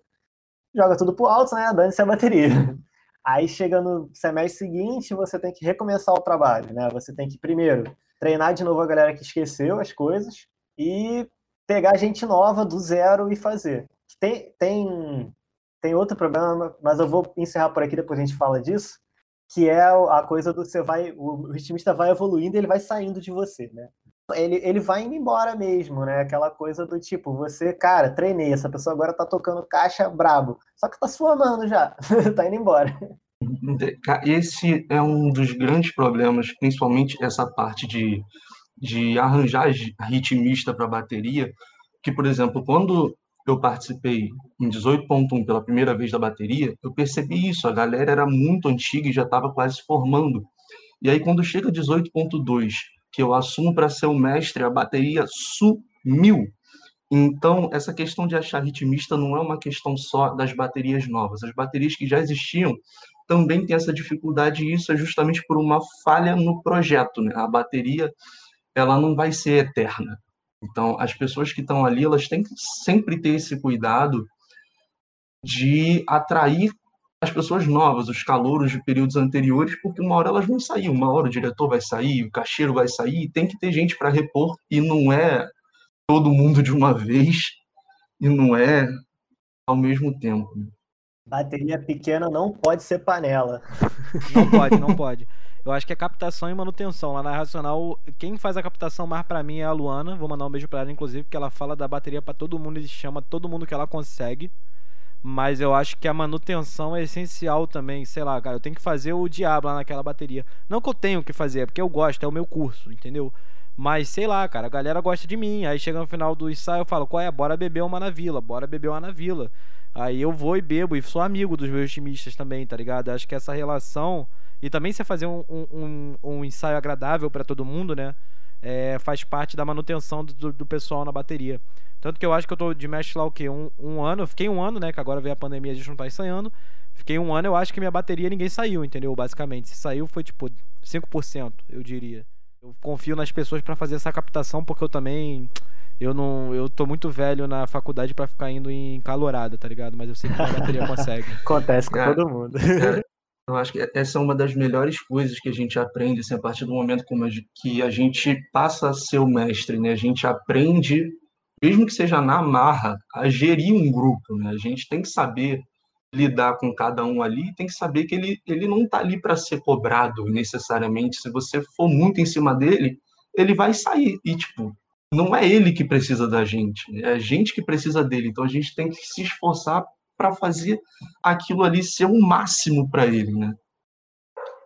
joga tudo pro alto, né? Dane-se a bateria. Aí chega no semestre seguinte, você tem que recomeçar o trabalho, né? Você tem que primeiro treinar de novo a galera que esqueceu as coisas e pegar gente nova do zero e fazer. Tem, tem, tem outro problema, mas eu vou encerrar por aqui, depois a gente fala disso, que é a coisa do você vai, o ritmista vai evoluindo e ele vai saindo de você, né? Ele, ele vai indo embora mesmo, né? Aquela coisa do tipo, você, cara, treinei, essa pessoa agora tá tocando caixa brabo, só que tá suando já, tá indo embora. Esse é um dos grandes problemas, principalmente essa parte de, de arranjar ritmista para bateria, que, por exemplo, quando eu participei em 18.1 pela primeira vez da bateria, eu percebi isso, a galera era muito antiga e já estava quase se formando. E aí quando chega 18.2, que eu assumo para ser o mestre, a bateria sumiu. Então, essa questão de achar ritmista não é uma questão só das baterias novas. As baterias que já existiam também têm essa dificuldade, e isso é justamente por uma falha no projeto. Né? A bateria ela não vai ser eterna. Então, as pessoas que estão ali, elas têm que sempre ter esse cuidado de atrair as pessoas novas, os calouros de períodos anteriores, porque uma hora elas vão sair, uma hora o diretor vai sair, o cacheiro vai sair, tem que ter gente para repor, e não é todo mundo de uma vez, e não é ao mesmo tempo. Bateria pequena não pode ser panela. Não pode, não pode. Eu acho que é captação e manutenção. Lá na Racional, quem faz a captação mais para mim é a Luana. Vou mandar um beijo para ela, inclusive, porque ela fala da bateria para todo mundo e chama todo mundo que ela consegue. Mas eu acho que a manutenção é essencial também. Sei lá, cara, eu tenho que fazer o diabo lá naquela bateria. Não que eu tenho que fazer, é porque eu gosto, é o meu curso, entendeu? Mas sei lá, cara, a galera gosta de mim. Aí chega no final do ensaio, eu falo, qual é? Bora beber uma na vila, bora beber uma na vila. Aí eu vou e bebo, e sou amigo dos meus timistas também, tá ligado? Acho que essa relação e também você fazer um, um, um ensaio agradável para todo mundo, né? É, faz parte da manutenção do, do, pessoal na bateria. Tanto que eu acho que eu tô de mestre lá o quê? Um, um ano, eu fiquei um ano, né? Que agora veio a pandemia, a gente não tá ensaiando. Fiquei um ano, eu acho que minha bateria ninguém saiu, entendeu? Basicamente. Se saiu foi tipo 5%, eu diria. Eu confio nas pessoas para fazer essa captação, porque eu também. Eu não. Eu tô muito velho na faculdade para ficar indo em calorada, tá ligado? Mas eu sei que a bateria consegue. Acontece com todo mundo. Eu acho que essa é uma das melhores coisas que a gente aprende assim, a partir do momento como que a gente passa a ser o mestre, né? A gente aprende, mesmo que seja na marra, a gerir um grupo, né? A gente tem que saber lidar com cada um ali, tem que saber que ele, ele não está ali para ser cobrado necessariamente. Se você for muito em cima dele, ele vai sair e tipo, não é ele que precisa da gente, é a gente que precisa dele. Então a gente tem que se esforçar para fazer aquilo ali ser o máximo para ele, né?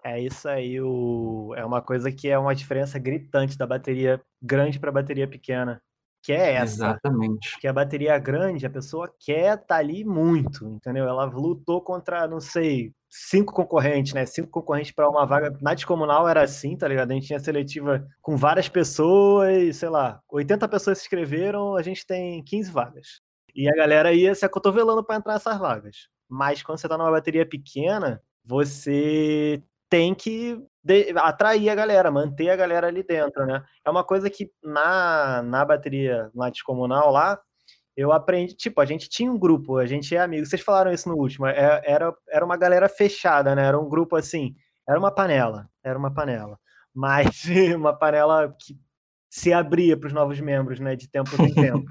É isso aí, o... é uma coisa que é uma diferença gritante da bateria grande para a bateria pequena, que é essa. Exatamente. Que a bateria grande, a pessoa quer estar tá ali muito, entendeu? Ela lutou contra, não sei, cinco concorrentes, né? Cinco concorrentes para uma vaga. Na descomunal era assim, tá ligado? A gente tinha seletiva com várias pessoas, sei lá, 80 pessoas se inscreveram, a gente tem 15 vagas. E a galera ia se acotovelando para entrar nessas vagas. Mas quando você tá numa bateria pequena, você tem que atrair a galera, manter a galera ali dentro, né? É uma coisa que na, na bateria lá descomunal lá, eu aprendi, tipo, a gente tinha um grupo, a gente é amigo, vocês falaram isso no último, é, era, era uma galera fechada, né? Era um grupo assim, era uma panela, era uma panela, mas uma panela que se abria para os novos membros, né, de tempo em tempo.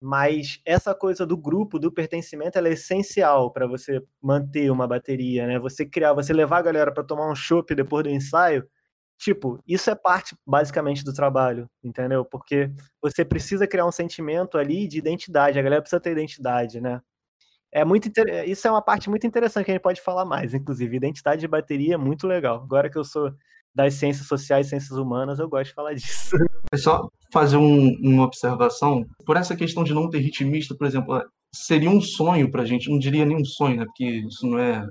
Mas essa coisa do grupo, do pertencimento, ela é essencial para você manter uma bateria, né? Você criar, você levar a galera para tomar um chopp depois do ensaio, tipo, isso é parte basicamente do trabalho, entendeu? Porque você precisa criar um sentimento ali de identidade, a galera precisa ter identidade, né? É muito inter... Isso é uma parte muito interessante que a gente pode falar mais, inclusive. Identidade de bateria é muito legal. Agora que eu sou das ciências sociais ciências humanas, eu gosto de falar disso. É só fazer um, uma observação. Por essa questão de não ter ritmista, por exemplo, seria um sonho para a gente, não diria nem um sonho, né? porque isso não é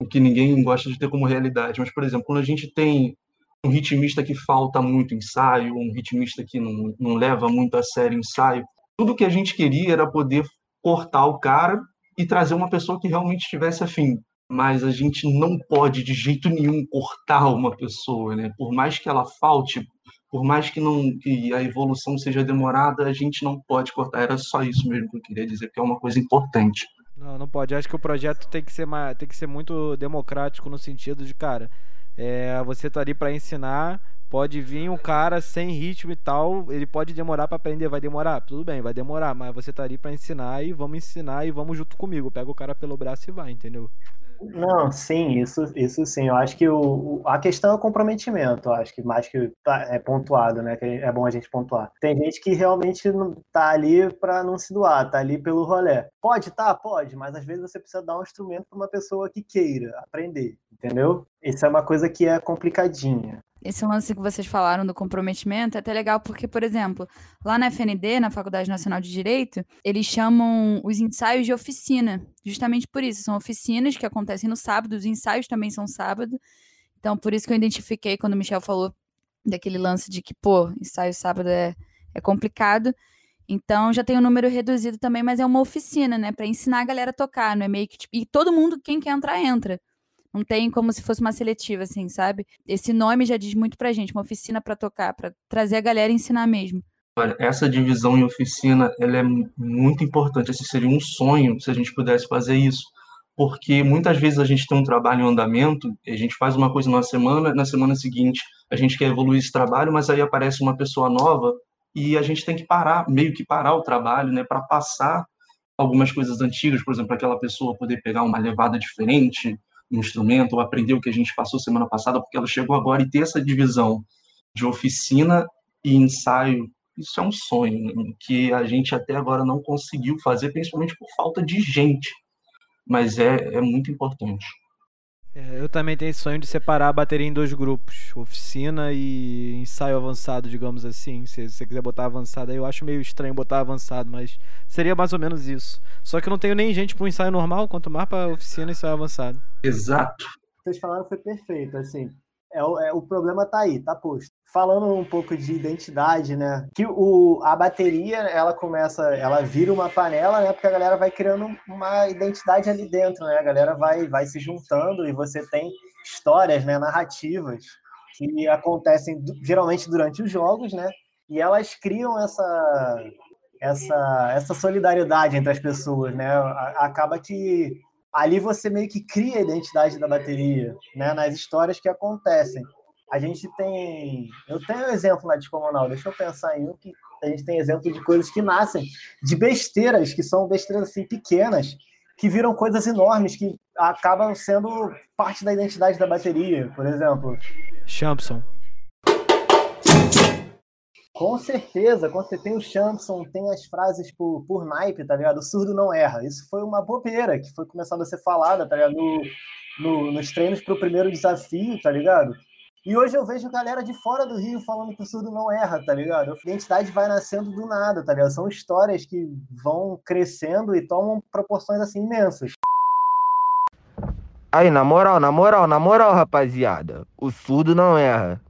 o que ninguém gosta de ter como realidade, mas, por exemplo, quando a gente tem um ritmista que falta muito ensaio, um ritmista que não, não leva muito a sério ensaio, tudo que a gente queria era poder cortar o cara e trazer uma pessoa que realmente estivesse afim mas a gente não pode de jeito nenhum cortar uma pessoa, né? Por mais que ela falte, por mais que não que a evolução seja demorada, a gente não pode cortar. Era só isso mesmo que eu queria dizer, que é uma coisa importante. Não, não pode. Acho que o projeto tem que ser tem que ser muito democrático no sentido de, cara, é, você tá ali para ensinar, pode vir um cara sem ritmo e tal, ele pode demorar para aprender, vai demorar, tudo bem, vai demorar, mas você tá ali para ensinar e vamos ensinar e vamos junto comigo. Pega o cara pelo braço e vai, entendeu? Não, sim, isso, isso sim. Eu acho que o, a questão é o comprometimento, eu acho que mais que tá, é pontuado, né? Que é bom a gente pontuar. Tem gente que realmente não tá ali para não se doar, tá ali pelo rolé. Pode, tá, pode, mas às vezes você precisa dar um instrumento para uma pessoa que queira aprender, entendeu? Isso é uma coisa que é complicadinha. Esse lance que vocês falaram do comprometimento é até legal porque, por exemplo, lá na FND, na Faculdade Nacional de Direito, eles chamam os ensaios de oficina, justamente por isso. São oficinas que acontecem no sábado, os ensaios também são sábado. Então, por isso que eu identifiquei quando o Michel falou daquele lance de que, pô, ensaio sábado é, é complicado. Então já tem um número reduzido também, mas é uma oficina, né? Para ensinar a galera a tocar, não é meio que. Tipo, e todo mundo, quem quer entrar, entra. Não tem como se fosse uma seletiva, assim, sabe? Esse nome já diz muito pra gente, uma oficina para tocar, para trazer a galera e ensinar mesmo. Olha, essa divisão em oficina, ela é muito importante. Esse seria um sonho se a gente pudesse fazer isso. Porque muitas vezes a gente tem um trabalho em andamento, a gente faz uma coisa numa semana, na semana seguinte a gente quer evoluir esse trabalho, mas aí aparece uma pessoa nova e a gente tem que parar, meio que parar o trabalho, né, para passar algumas coisas antigas, por exemplo, aquela pessoa poder pegar uma levada diferente, um instrumento ou aprender o que a gente passou semana passada, porque ela chegou agora e ter essa divisão de oficina e ensaio, isso é um sonho né, que a gente até agora não conseguiu fazer, principalmente por falta de gente, mas é, é muito importante. É, eu também tenho esse sonho de separar a bateria em dois grupos, oficina e ensaio avançado, digamos assim. Se você quiser botar avançado, aí eu acho meio estranho botar avançado, mas seria mais ou menos isso. Só que eu não tenho nem gente para um ensaio normal, quanto mais para oficina e ensaio avançado. Exato. Vocês falaram foi perfeito, assim. É, é, o problema tá aí, tá posto. Falando um pouco de identidade, né? Que o, a bateria, ela começa, ela vira uma panela, né? Porque a galera vai criando uma identidade ali dentro, né? A galera vai, vai se juntando e você tem histórias, né? Narrativas que acontecem geralmente durante os jogos, né? E elas criam essa, essa, essa solidariedade entre as pessoas, né? Acaba que ali você meio que cria a identidade da bateria, né? Nas histórias que acontecem. A gente tem. Eu tenho um exemplo na Descomunal, deixa eu pensar em um que a gente tem exemplo de coisas que nascem de besteiras, que são besteiras assim pequenas, que viram coisas enormes, que acabam sendo parte da identidade da bateria, por exemplo. Champson. Com certeza, quando você tem o Champson, tem as frases por, por naipe, tá ligado? O surdo não erra. Isso foi uma bobeira que foi começando a ser falada, tá ligado? No, no, nos treinos para o primeiro desafio, tá ligado? E hoje eu vejo galera de fora do Rio falando que o surdo não erra, tá ligado? A identidade vai nascendo do nada, tá ligado? São histórias que vão crescendo e tomam proporções assim imensas. Aí, na moral, na moral, na moral, rapaziada, o surdo não erra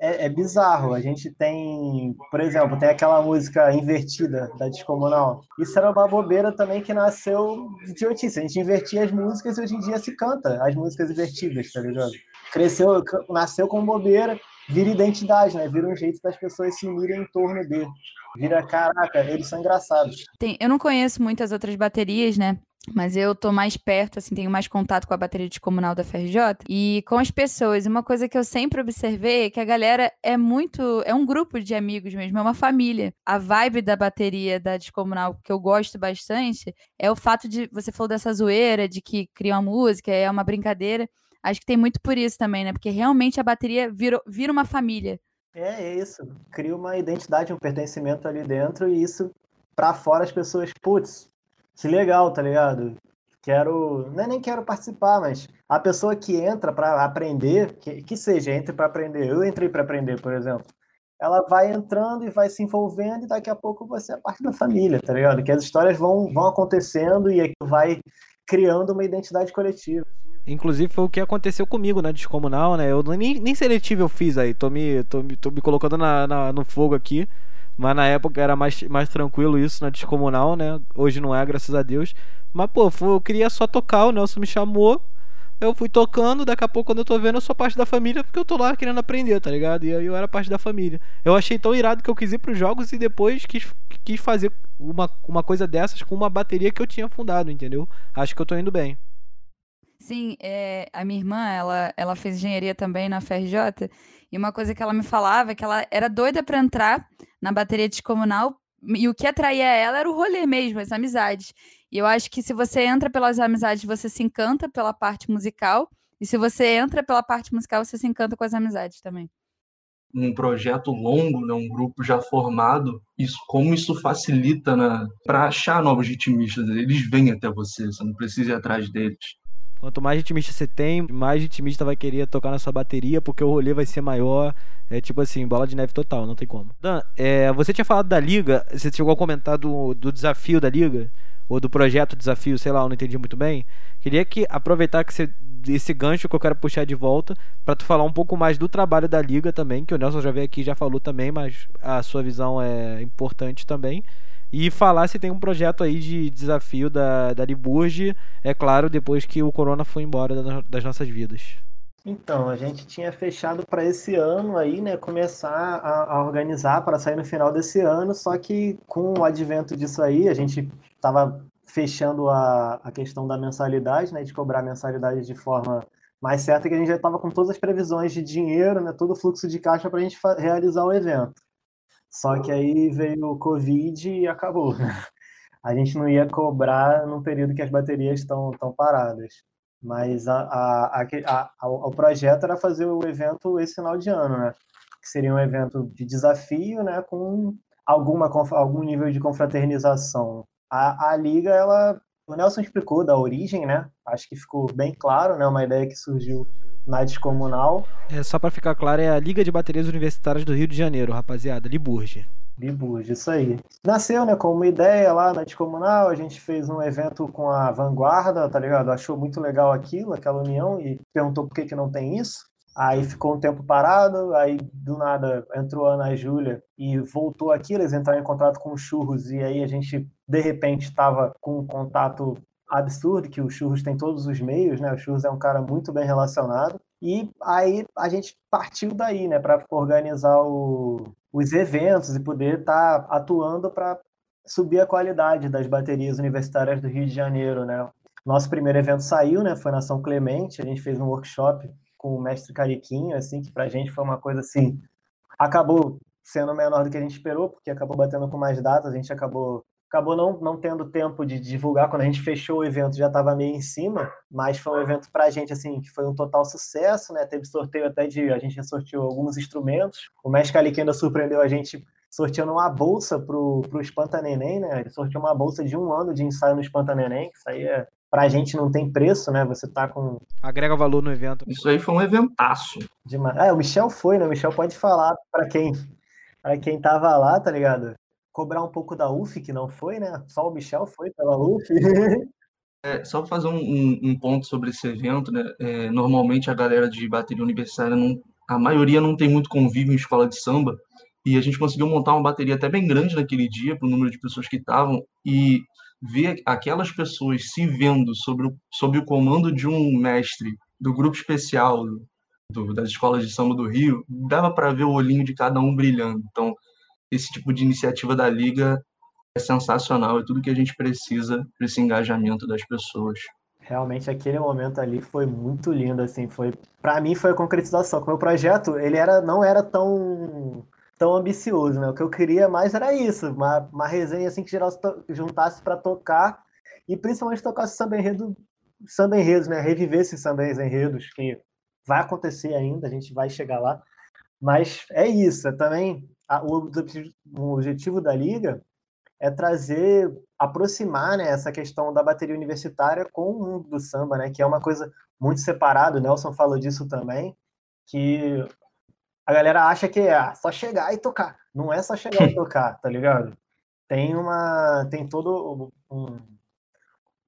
é, é, bizarro. A gente tem, por exemplo, tem aquela música invertida da Descomunal. Isso era uma bobeira também que nasceu de idiotice. A gente invertia as músicas e hoje em dia se canta as músicas invertidas, tá ligado? Cresceu, nasceu com bobeira, vira identidade, né? Vira um jeito das pessoas se unirem em torno dele. Vira, caraca, eles são engraçados. Tem, eu não conheço muitas outras baterias, né? Mas eu tô mais perto, assim, tenho mais contato com a bateria de comunal da FRJ e com as pessoas. Uma coisa que eu sempre observei é que a galera é muito, é um grupo de amigos mesmo, é uma família. A vibe da bateria da descomunal que eu gosto bastante é o fato de você falou dessa zoeira, de que cria uma música, é uma brincadeira. Acho que tem muito por isso também, né? Porque realmente a bateria vira, vira uma família. É, é isso. Cria uma identidade, um pertencimento ali dentro e isso para fora as pessoas, putz, que legal, tá ligado? Quero, não é nem quero participar, mas a pessoa que entra para aprender, que, que seja, entre para aprender, eu entrei para aprender, por exemplo, ela vai entrando e vai se envolvendo e daqui a pouco você é parte da família, tá ligado? Que as histórias vão, vão acontecendo e vai criando uma identidade coletiva. Inclusive foi o que aconteceu comigo na Descomunal, né? Eu nem, nem seletivo eu fiz aí, tô me, tô, me, tô me colocando na, na, no fogo aqui. Mas na época era mais, mais tranquilo isso na descomunal, né? Hoje não é, graças a Deus. Mas, pô, eu queria só tocar, o Nelson me chamou. Eu fui tocando, daqui a pouco, quando eu tô vendo, eu sou parte da família, porque eu tô lá querendo aprender, tá ligado? E aí eu era parte da família. Eu achei tão irado que eu quis ir pros jogos e depois quis, quis fazer uma, uma coisa dessas com uma bateria que eu tinha fundado, entendeu? Acho que eu tô indo bem. Sim, é, a minha irmã, ela, ela fez engenharia também na FRJ. E uma coisa que ela me falava é que ela era doida para entrar na bateria descomunal e o que atraía ela era o rolê mesmo, as amizades. E eu acho que se você entra pelas amizades, você se encanta pela parte musical. E se você entra pela parte musical, você se encanta com as amizades também. Um projeto longo, né, um grupo já formado, isso como isso facilita para achar novos ritmistas. Eles vêm até você, você não precisa ir atrás deles. Quanto mais ritmista você tem, mais ritmista vai querer tocar na sua bateria, porque o rolê vai ser maior. É tipo assim, bola de neve total, não tem como. Dan, é, você tinha falado da liga, você chegou a comentar do, do desafio da liga, ou do projeto desafio, sei lá, eu não entendi muito bem. Queria que aproveitar que você, esse gancho que eu quero puxar de volta, para tu falar um pouco mais do trabalho da liga também, que o Nelson já veio aqui já falou também, mas a sua visão é importante também e falar se tem um projeto aí de desafio da, da Liburge, é claro, depois que o Corona foi embora das nossas vidas. Então, a gente tinha fechado para esse ano aí, né, começar a, a organizar para sair no final desse ano, só que com o advento disso aí, a gente estava fechando a, a questão da mensalidade, né, de cobrar mensalidade de forma mais certa, que a gente já estava com todas as previsões de dinheiro, né, todo o fluxo de caixa para a gente realizar o evento. Só que aí veio o Covid e acabou. A gente não ia cobrar num período que as baterias estão paradas. Mas a, a, a, a, o projeto era fazer o evento esse final de ano, né? Que seria um evento de desafio, né? Com alguma, algum nível de confraternização. A, a liga, ela, o Nelson explicou da origem, né? Acho que ficou bem claro, né? Uma ideia que surgiu na descomunal. É, só para ficar claro, é a Liga de Baterias Universitárias do Rio de Janeiro, rapaziada, Liburge. Liburge, isso aí. Nasceu, né, como uma ideia lá na descomunal, a gente fez um evento com a Vanguarda, tá ligado? Achou muito legal aquilo, aquela união, e perguntou por que, que não tem isso. Aí ficou um tempo parado, aí do nada entrou a Ana Júlia e voltou aqui, eles entraram em contato com o Churros, e aí a gente, de repente, estava com um contato absurdo, que o Churros tem todos os meios, né? O Churros é um cara muito bem relacionado. E aí a gente partiu daí, né, para organizar o, os eventos e poder estar tá atuando para subir a qualidade das baterias universitárias do Rio de Janeiro, né? Nosso primeiro evento saiu, né? Foi na São Clemente, a gente fez um workshop com o mestre Cariquinho, assim, que para a gente foi uma coisa assim, acabou sendo menor do que a gente esperou, porque acabou batendo com mais datas, a gente acabou acabou não, não tendo tempo de divulgar. Quando a gente fechou o evento, já estava meio em cima, mas foi um evento para a gente, assim, que foi um total sucesso, né? Teve sorteio até de. A gente sorteou alguns instrumentos. O Mestre Ali que ainda surpreendeu a gente sorteando uma bolsa pro, pro Espanta Neném, né? Ele sorteou uma bolsa de um ano de ensaio no Espanta Neném, que isso aí é. Pra gente não tem preço, né? Você tá com. Agrega valor no evento. Isso aí foi um eventaço. Demais. Ah, o Michel foi, né? O Michel pode falar para quem, pra quem tava lá, tá ligado? Cobrar um pouco da UF, que não foi, né? Só o Michel foi pela UF. É, só fazer um, um, um, ponto sobre esse evento, né? É, normalmente a galera de bateria universitária, não, a maioria não tem muito convívio em escola de samba, e a gente conseguiu montar uma bateria até bem grande naquele dia, para o número de pessoas que estavam, e ver aquelas pessoas se vendo sobre o, sob o comando de um mestre do grupo especial do, das escolas de samba do Rio, dava para ver o olhinho de cada um brilhando. Então, esse tipo de iniciativa da Liga é sensacional, é tudo que a gente precisa para esse engajamento das pessoas. Realmente aquele momento ali foi muito lindo, assim, foi para mim foi a concretização. O meu projeto ele era não era tão tão ambicioso, né? O que eu queria mais era isso, uma, uma resenha assim que geral juntasse para tocar e principalmente tocasse samba enredo, samba enredos, né? Reviver esses samba enredos que vai acontecer ainda, a gente vai chegar lá. Mas é isso, é também a, o, o, objetivo da liga é trazer, aproximar né, essa questão da bateria universitária com o mundo do samba, né, que é uma coisa muito separada. O Nelson falou disso também, que a galera acha que é só chegar e tocar. Não é só chegar e tocar, tá ligado? Tem uma, tem todo um,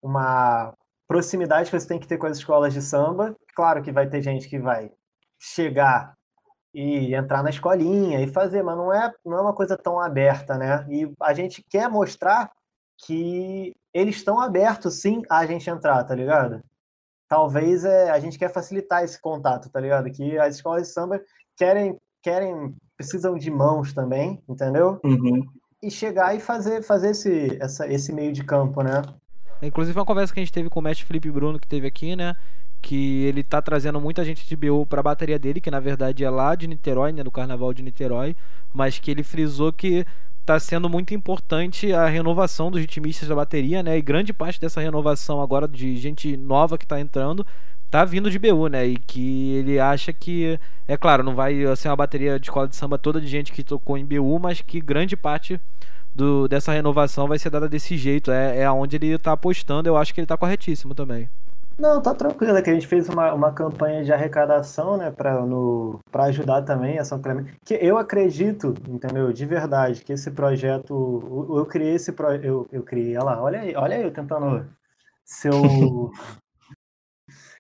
uma proximidade que você tem que ter com as escolas de samba. Claro que vai ter gente que vai chegar e entrar na escolinha e fazer, mas não é, não é uma coisa tão aberta, né? E a gente quer mostrar que eles estão abertos sim a gente entrar, tá ligado? Talvez é, a gente quer facilitar esse contato, tá ligado? Que as escolas de samba querem, querem precisam de mãos também, entendeu? Uhum. E chegar e fazer, fazer esse, essa, esse meio de campo, né? Inclusive, uma conversa que a gente teve com o mestre Felipe Bruno, que teve aqui, né? Que ele tá trazendo muita gente de BU para a bateria dele, que na verdade é lá de Niterói, né, do Carnaval de Niterói, mas que ele frisou que está sendo muito importante a renovação dos ritmistas da bateria, né? E grande parte dessa renovação agora de gente nova que está entrando tá vindo de BU, né? E que ele acha que, é claro, não vai ser uma bateria de escola de samba toda de gente que tocou em BU, mas que grande parte do, dessa renovação vai ser dada desse jeito. É, é onde ele está apostando, eu acho que ele está corretíssimo também. Não, tá tranquilo, é que a gente fez uma, uma campanha de arrecadação, né, pra, no, pra ajudar também a São Clemente. Que eu acredito, entendeu, de verdade, que esse projeto, eu, eu criei esse projeto, eu, eu criei, olha lá, olha aí, olha aí eu tentando ser o...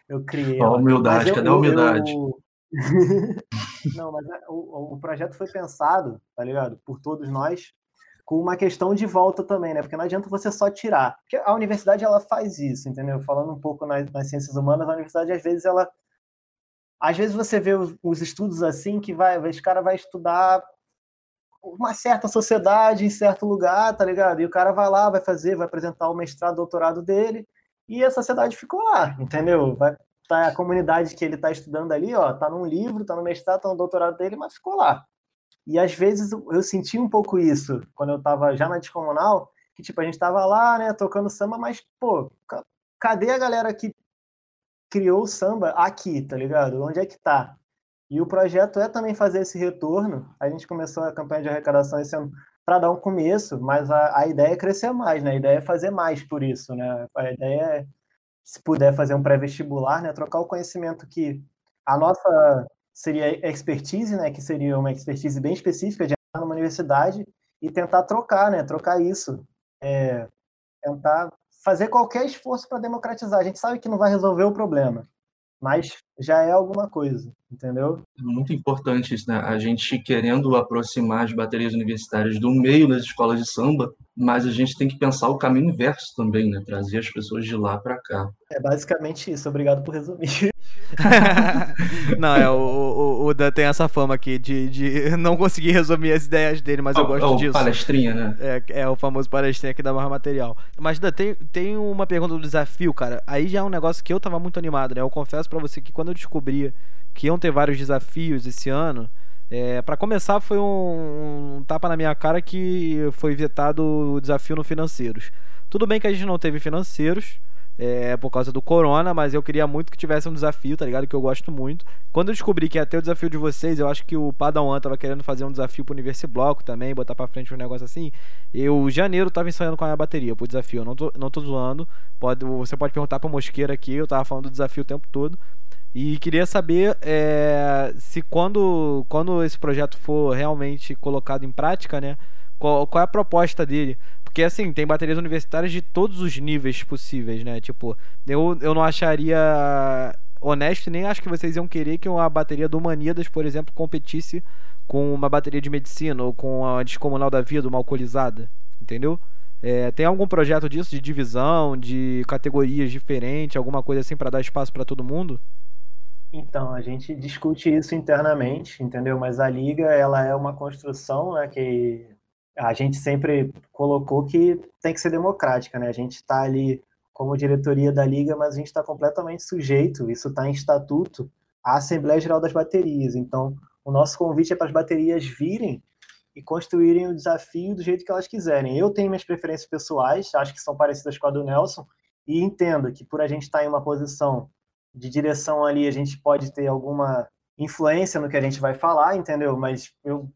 eu criei... Ó. humildade, eu- cadê a humildade? eu- Não, mas é, o, o projeto foi pensado, tá ligado, por todos nós, com uma questão de volta também, né? Porque não adianta você só tirar. Porque a universidade ela faz isso, entendeu? Falando um pouco nas, nas ciências humanas, a universidade às vezes ela às vezes você vê os, os estudos assim que vai, esse cara vai estudar uma certa sociedade em certo lugar, tá ligado? E o cara vai lá, vai fazer, vai apresentar o mestrado, doutorado dele, e a sociedade ficou lá, entendeu? Vai tá a comunidade que ele tá estudando ali, ó, tá num livro, tá no mestrado, tá no doutorado dele, mas ficou lá. E às vezes eu senti um pouco isso quando eu tava já na descomunal, que tipo, a gente tava lá, né, tocando samba, mas pô, ca- cadê a galera que criou o samba aqui, tá ligado? Onde é que tá? E o projeto é também fazer esse retorno. A gente começou a campanha de arrecadação esse ano para dar um começo, mas a, a ideia é crescer mais, né? A ideia é fazer mais por isso, né? A ideia é, se puder fazer um pré-vestibular, né? Trocar o conhecimento que a nossa seria expertise, né? Que seria uma expertise bem específica de entrar numa universidade e tentar trocar, né? Trocar isso. É, tentar fazer qualquer esforço para democratizar. A gente sabe que não vai resolver o problema, mas já é alguma coisa, entendeu? É muito importante isso, né? A gente querendo aproximar as baterias universitárias do meio das escolas de samba, mas a gente tem que pensar o caminho inverso também, né? Trazer as pessoas de lá para cá. É basicamente isso. Obrigado por resumir. não, é, o, o, o Dan tem essa fama aqui de, de não conseguir resumir as ideias dele, mas eu Ó, gosto ó, disso. Palestrinha, né? É, é o famoso palestrinha que dá mais material. Mas, Dan, tem, tem uma pergunta do desafio, cara. Aí já é um negócio que eu tava muito animado, né? Eu confesso pra você que quando eu descobri que iam ter vários desafios esse ano, é, para começar foi um, um tapa na minha cara que foi vetado o desafio no financeiros. Tudo bem que a gente não teve financeiros, é, por causa do corona, mas eu queria muito que tivesse um desafio, tá ligado? Que eu gosto muito. Quando eu descobri que ia ter o desafio de vocês, eu acho que o Padawan tava querendo fazer um desafio pro Bloco também, botar pra frente um negócio assim. Eu, janeiro, tava ensaiando com a minha bateria pro desafio. Eu não tô, não tô zoando. Pode, você pode perguntar pro Mosqueira aqui, eu tava falando do desafio o tempo todo. E queria saber é, se quando, quando esse projeto for realmente colocado em prática, né? Qual, qual é a proposta dele? Porque assim, tem baterias universitárias de todos os níveis possíveis, né? Tipo, eu, eu não acharia honesto nem acho que vocês iam querer que uma bateria do Humanidas, por exemplo, competisse com uma bateria de medicina ou com a descomunal da vida, uma alcoolizada, entendeu? É, tem algum projeto disso de divisão, de categorias diferentes, alguma coisa assim para dar espaço para todo mundo? Então, a gente discute isso internamente, entendeu? Mas a liga, ela é uma construção, né, que a gente sempre colocou que tem que ser democrática, né? A gente está ali como diretoria da liga, mas a gente está completamente sujeito, isso está em estatuto, à Assembleia Geral das Baterias. Então, o nosso convite é para as baterias virem e construírem o desafio do jeito que elas quiserem. Eu tenho minhas preferências pessoais, acho que são parecidas com a do Nelson, e entendo que por a gente estar em uma posição de direção ali, a gente pode ter alguma influência no que a gente vai falar, entendeu? Mas eu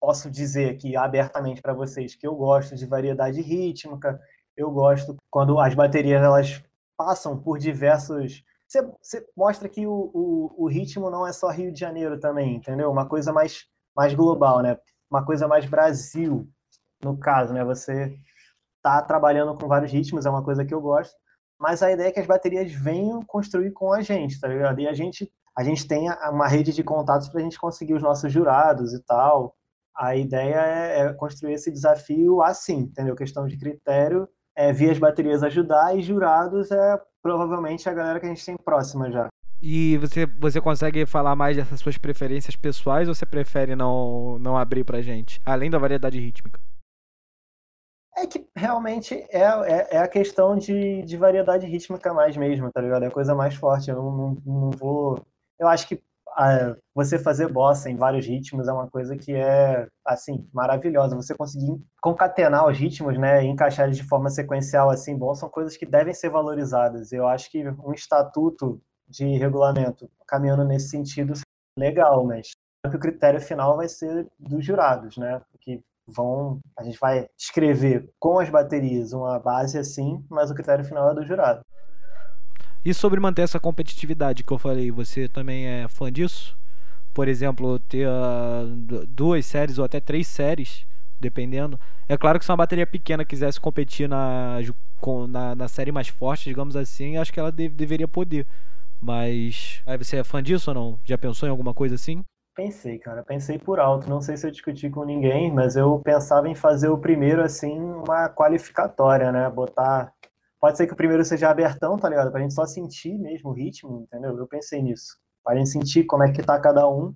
posso dizer aqui abertamente para vocês que eu gosto de variedade rítmica, eu gosto quando as baterias elas passam por diversos. Você, mostra que o, o, o, ritmo não é só Rio de Janeiro também, entendeu? Uma coisa mais, mais global, né? Uma coisa mais Brasil, no caso, né? Você tá trabalhando com vários ritmos, é uma coisa que eu gosto, mas a ideia é que as baterias venham construir com a gente, tá ligado? E a gente, a gente tem uma rede de contatos para a gente conseguir os nossos jurados e tal a ideia é, é, construir esse desafio assim, entendeu? Questão de critério é via as baterias ajudar e jurados é provavelmente a galera que a gente tem próxima já. E você, você consegue falar mais dessas suas preferências pessoais ou você prefere não, não abrir pra gente? Além da variedade rítmica. É que realmente é, é, é, a questão de, de variedade rítmica mais mesmo, tá ligado? É a coisa mais forte. Eu não, não, não vou. Eu acho que você fazer bossa em vários ritmos é uma coisa que é, assim, maravilhosa. Você conseguir concatenar os ritmos, né, e encaixar eles de forma sequencial, assim, bom, são coisas que devem ser valorizadas. Eu acho que um estatuto de regulamento caminhando nesse sentido legal, mas que o critério final vai ser dos jurados, né, que vão, a gente vai escrever com as baterias uma base assim, mas o critério final é do jurado. E sobre manter essa competitividade que eu falei, você também é fã disso? Por exemplo, ter uh, duas séries ou até três séries, dependendo. É claro que se uma bateria pequena quisesse competir na, na, na série mais forte, digamos assim, acho que ela de, deveria poder. Mas. Aí você é fã disso ou não? Já pensou em alguma coisa assim? Pensei, cara, pensei por alto. Não sei se eu discuti com ninguém, mas eu pensava em fazer o primeiro, assim, uma qualificatória, né? Botar. Pode ser que o primeiro seja abertão, tá ligado? Pra gente só sentir mesmo o ritmo, entendeu? Eu pensei nisso. Pra gente sentir como é que tá cada um.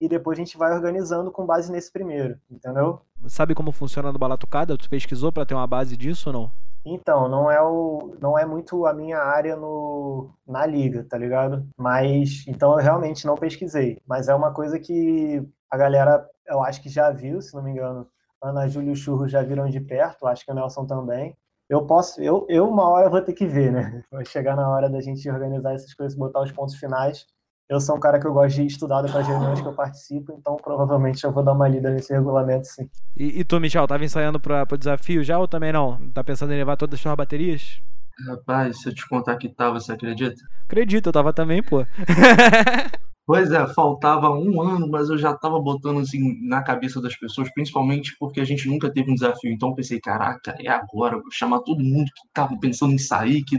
E depois a gente vai organizando com base nesse primeiro, entendeu? Sabe como funciona no Balatucada? Tu pesquisou para ter uma base disso ou não? Então, não é o não é muito a minha área no na liga, tá ligado? Mas então eu realmente não pesquisei, mas é uma coisa que a galera eu acho que já viu, se não me engano. Ana Júlia e o Churro já viram de perto, acho que o Nelson também. Eu posso, eu, eu uma hora vou ter que ver, né? Vai chegar na hora da gente organizar essas coisas, botar os pontos finais eu sou um cara que eu gosto de estudar para as reuniões que eu participo, então provavelmente eu vou dar uma lida nesse regulamento sim. E, e tu, Michel, tava ensaiando para o desafio já ou também não? Tá pensando em levar todas as suas baterias? Rapaz, se eu te contar que tava, você acredita? Acredito, eu tava também, pô. Pois é, faltava um ano, mas eu já estava botando assim na cabeça das pessoas, principalmente porque a gente nunca teve um desafio. Então eu pensei, caraca, é agora, vou chamar todo mundo que estava pensando em sair, que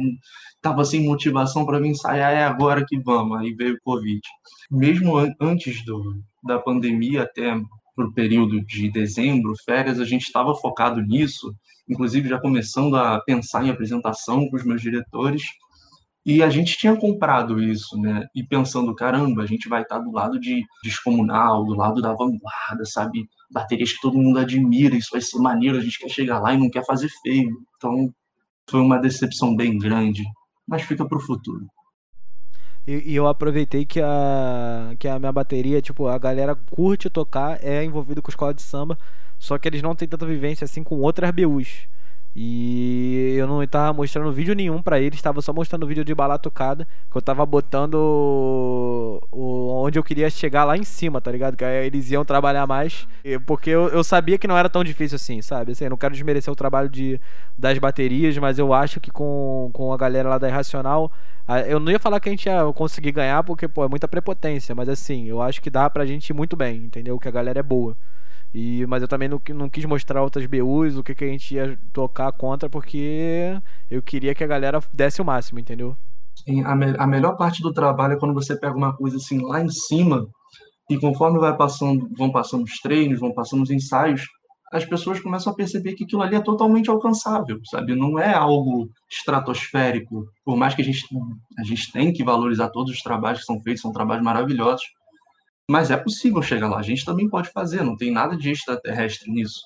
estava sem motivação para vir ensaiar, é agora que vamos. Aí veio o Covid. Mesmo antes do, da pandemia, até para o período de dezembro, férias, a gente estava focado nisso, inclusive já começando a pensar em apresentação com os meus diretores. E a gente tinha comprado isso, né? E pensando, caramba, a gente vai estar do lado de descomunal, do lado da vanguarda, sabe? Baterias que todo mundo admira, isso vai ser maneiro, a gente quer chegar lá e não quer fazer feio. Então, foi uma decepção bem grande, mas fica para o futuro. E, e, eu aproveitei que a, que a minha bateria, tipo, a galera curte tocar, é envolvido com escola de samba, só que eles não têm tanta vivência assim com outras BUs. E eu não estava mostrando vídeo nenhum para eles, estava só mostrando vídeo de balatucada, que eu estava botando o, o, onde eu queria chegar lá em cima, tá ligado? Que aí eles iam trabalhar mais, porque eu, eu sabia que não era tão difícil assim, sabe? Assim, eu não quero desmerecer o trabalho de, das baterias, mas eu acho que com, com a galera lá da Irracional, eu não ia falar que a gente ia conseguir ganhar, porque, pô, é muita prepotência, mas assim, eu acho que dá pra gente ir muito bem, entendeu? Que a galera é boa. E, mas eu também não, não quis mostrar outras BUs, o que, que a gente ia tocar contra, porque eu queria que a galera desse o máximo, entendeu? Sim, a, me a melhor parte do trabalho é quando você pega uma coisa assim lá em cima e conforme vai passando, vão passando os treinos, vão passando os ensaios, as pessoas começam a perceber que aquilo ali é totalmente alcançável, sabe? Não é algo estratosférico. Por mais que a gente, a gente tem que valorizar todos os trabalhos que são feitos, são trabalhos maravilhosos, mas é possível chegar lá, a gente também pode fazer, não tem nada de extraterrestre nisso.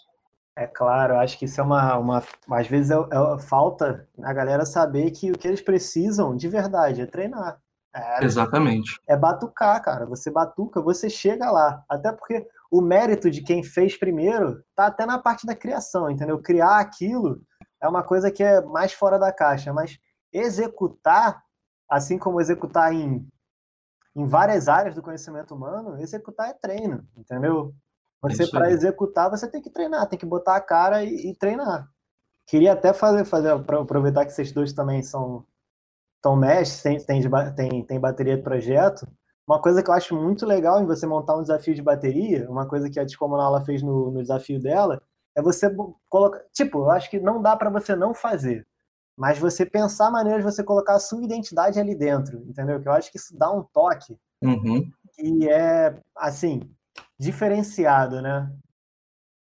É claro, acho que isso é uma. uma às vezes é, é, falta a galera saber que o que eles precisam de verdade é treinar. É, Exatamente. É batucar, cara. Você batuca, você chega lá. Até porque o mérito de quem fez primeiro tá até na parte da criação, entendeu? Criar aquilo é uma coisa que é mais fora da caixa, mas executar, assim como executar em em várias áreas do conhecimento humano, executar é treino, entendeu? Você, é para executar, você tem que treinar, tem que botar a cara e, e treinar. Queria até fazer, fazer para aproveitar que vocês dois também são tão mestres, tem, tem, tem, tem bateria de projeto. Uma coisa que eu acho muito legal em você montar um desafio de bateria, uma coisa que a Descomunal fez no, no desafio dela, é você colocar. Tipo, eu acho que não dá para você não fazer mas você pensar maneiras de você colocar a sua identidade ali dentro, entendeu? Que eu acho que isso dá um toque uhum. que é, assim, diferenciado, né?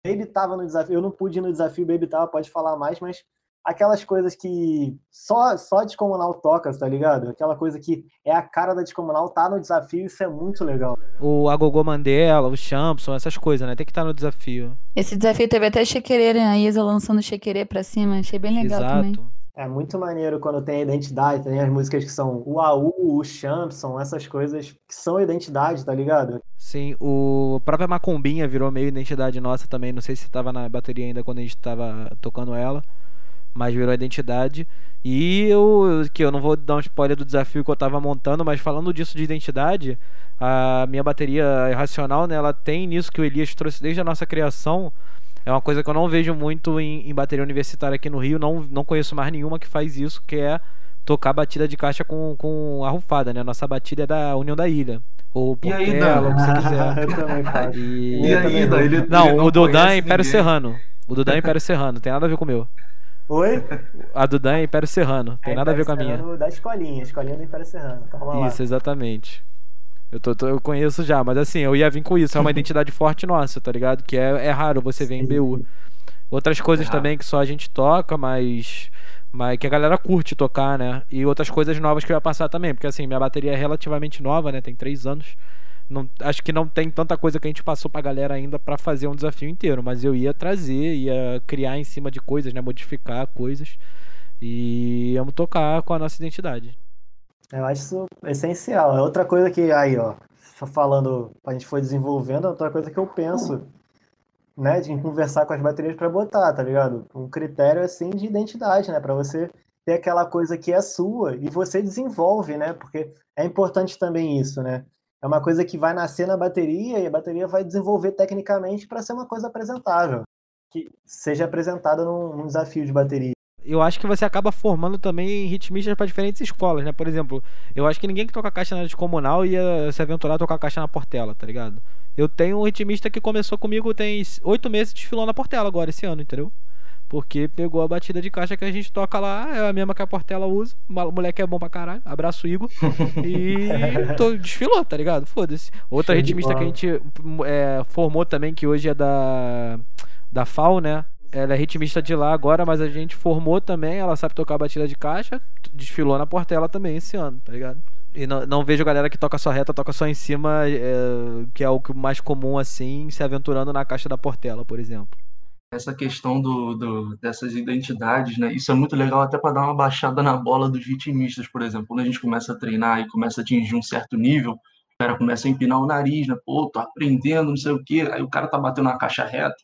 Baby tava no desafio, eu não pude ir no desafio, Baby tava, pode falar mais, mas aquelas coisas que só só Descomunal toca, tá ligado? Aquela coisa que é a cara da Descomunal, tá no desafio, isso é muito legal. O Agogô Mandela, o Champson, essas coisas, né? Tem que estar tá no desafio. Esse desafio teve até Chequerê, né? A Isa lançando Chequerê pra cima, achei bem legal Exato. também. É muito maneiro quando tem a identidade, tem as músicas que são o AU, o Champson, essas coisas que são identidade, tá ligado? Sim, o própria Macumbinha virou meio identidade nossa também, não sei se tava na bateria ainda quando a gente tava tocando ela, mas virou identidade. E eu, que eu não vou dar um spoiler do desafio que eu tava montando, mas falando disso de identidade, a minha bateria irracional, né, ela tem nisso que o Elias trouxe desde a nossa criação, é uma coisa que eu não vejo muito em, em bateria universitária aqui no Rio. Não, não conheço mais nenhuma que faz isso, que é tocar batida de caixa com, com arrufada, né? Nossa batida é da União da Ilha. Ou E Portela, o que você quiser. E... E aí, Dan, ele, Não, ele o Dudan é Império ninguém. Serrano. O Dudan é Império Serrano, tem nada a ver com o meu. Oi? A Dudan é Império Serrano, tem É nada a ver com a Império minha. Serrano Da escolinha, escolinha do Império Serrano. Calma lá. Isso, exatamente. Eu, tô, tô- eu conheço já, mas assim, eu ia vir com isso. É uma identidade forte nossa, tá ligado? Que é, é raro você ver em. BU. Outras coisas É também que só a gente toca, mas. Mas que a galera curte tocar, né? E outras coisas novas que eu ia passar também. Porque assim, minha bateria é relativamente nova, né? Tem três anos. Não, acho que não tem tanta coisa que a gente passou pra galera ainda pra fazer um desafio inteiro. Mas eu ia trazer, ia criar em cima de coisas, né? Modificar coisas. E íamos tocar com a nossa identidade. Eu acho isso essencial. É outra coisa que, aí, ó, fa- falando, a gente foi desenvolvendo, é outra coisa que eu penso, né, de conversar com as baterias para botar, tá ligado? Um critério, assim, de identidade, né, para você ter aquela coisa que é sua e você desenvolve, né, porque é importante também isso, né? É uma coisa que vai nascer na bateria e a bateria vai desenvolver tecnicamente para ser uma coisa apresentável, que seja apresentada num, num desafio de bateria. Eu acho que você acaba formando também ritmistas para diferentes escolas, né? Por exemplo, eu acho que ninguém que toca caixa na rede comunal ia se aventurar a tocar caixa na Portela, tá ligado? Eu tenho um ritmista que começou comigo tem oito meses desfilou na Portela agora, esse ano, entendeu? Porque pegou a batida de caixa que a gente toca lá, é a mesma que a Portela usa. O moleque é bom pra caralho. Abraço, Igor. E tô- desfilou, tá ligado? Foda-se. Outra ritmista que a gente é, formou também, que hoje é da, da FAO, né? Ela é ritmista de lá agora, mas a gente formou também. Ela sabe tocar batida de caixa. Desfilou na Portela também esse ano, tá ligado? E não, não vejo galera que toca só reta, toca só em cima, é, que é o que mais comum assim, se aventurando na caixa da Portela, por exemplo. essa questão do, do- dessas identidades, né? Isso é muito legal até para dar uma baixada na bola dos vitimistas, por exemplo. Quando a gente começa a treinar e começa a atingir um certo nível, o cara começa a empinar o nariz, né? Pô, tô aprendendo, não sei o quê. Aí o cara tá batendo uma caixa reta.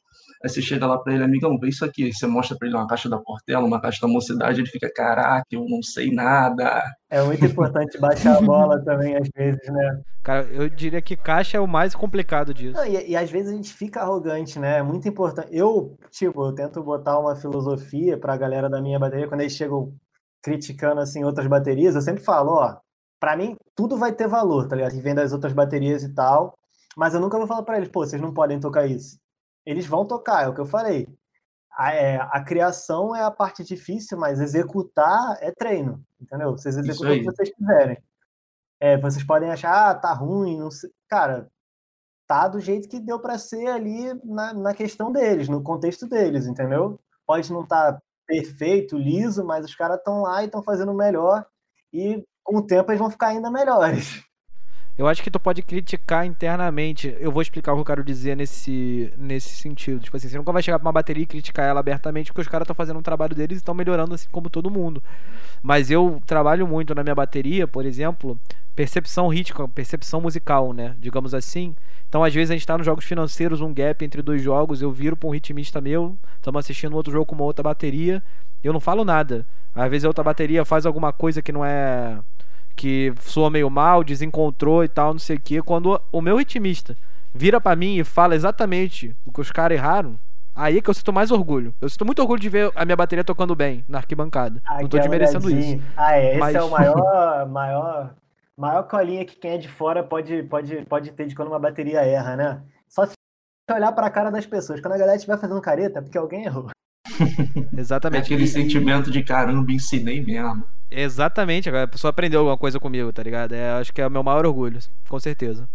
Aí você chega lá para ele, amigão, vê isso aqui. Aí você mostra para ele uma caixa da Portela, uma caixa da Mocidade, ele fica, caraca, eu não sei nada. É muito importante baixar a bola também, às vezes, né? Cara, eu diria que caixa é o mais complicado disso. Não, e, e às vezes a gente fica arrogante, né? É muito importante. Eu, tipo, eu tento botar uma filosofia pra galera da minha bateria, quando eles chegam criticando, assim, outras baterias, eu sempre falo, ó, pra mim, tudo vai ter valor, tá ligado? Que vem das outras baterias e tal, mas eu nunca vou falar pra eles, pô, vocês não podem tocar isso. Eles vão tocar, é o que eu falei. A, é, a criação é a parte difícil, mas executar é treino, entendeu? Vocês executam o que vocês quiserem. É, vocês podem achar, ah, tá ruim, não sei. Cara, tá do jeito que deu para ser ali na, na questão deles, no contexto deles, entendeu? Pode não estar perfeito, liso, mas os caras estão lá e estão fazendo melhor e com o tempo eles vão ficar ainda melhores. Eu acho que tu pode criticar internamente. Eu vou explicar o que eu quero dizer nesse, nesse sentido. Tipo assim, você nunca vai chegar pra uma bateria e criticar ela abertamente, porque os caras estão fazendo um trabalho deles e estão melhorando assim como todo mundo. Mas eu trabalho muito na minha bateria, por exemplo, percepção rítmica, percepção musical, né? Digamos assim. Então, às vezes, a gente tá nos jogos financeiros, um gap entre dois jogos, eu viro pra um ritmista meu, estamos assistindo outro jogo com uma outra bateria, eu não falo nada. Às vezes a outra bateria faz alguma coisa que não é que soa meio mal, desencontrou e tal, não sei o que. Quando o meu ritmista vira pra mim e fala exatamente o que os caras erraram, aí é que eu sinto mais orgulho. Eu sinto muito orgulho de ver a minha bateria tocando bem na arquibancada. não tô Aquela desmerecendo olhadinha. isso. Ah, é, esse Mas- é o maior, maior, maior colinha que quem é de fora pode, pode, pode ter de quando uma bateria erra, né? Só se olhar pra cara das pessoas. Quando a galera estiver fazendo careta, é porque alguém errou. É Exatamente. aquele E- sentimento de caramba, ensinei mesmo. Exatamente, a pessoa aprendeu alguma coisa comigo, tá ligado? É, acho que é o meu maior orgulho, com certeza.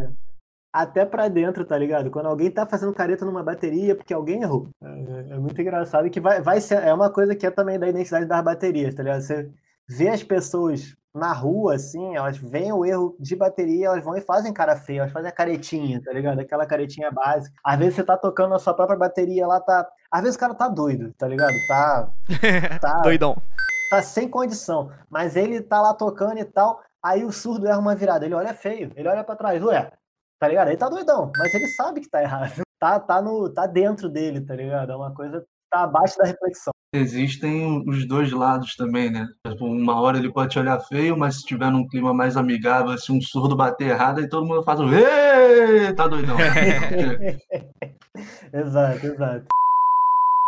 Até pra dentro, tá ligado? Quando alguém tá fazendo careta numa bateria, é porque alguém errou. É, é muito engraçado que vai, vai ser. É uma coisa que é também da identidade das baterias, tá ligado? Você vê as pessoas na rua, assim, elas veem o erro de bateria, elas vão e fazem cara feia, elas fazem a caretinha, tá ligado? Aquela caretinha básica. Às vezes você tá tocando a sua própria bateria lá, tá. Às vezes o cara tá doido, tá ligado? Tá. Tá, Doidão. tá sem condição. Mas ele tá lá tocando e tal. Aí o surdo erra uma virada. Ele olha feio, ele olha pra trás, ué. Tá ligado? Ele tá doidão, mas ele sabe que tá errado. Tá, tá, no, tá dentro dele, tá ligado? É uma coisa que tá abaixo da reflexão. Existem os dois lados também, né? Tipo, Uma hora ele pode te olhar feio, mas se tiver num clima mais amigável, se um surdo bater errado, aí todo mundo faz o Ê, tá doidão. exato, exato.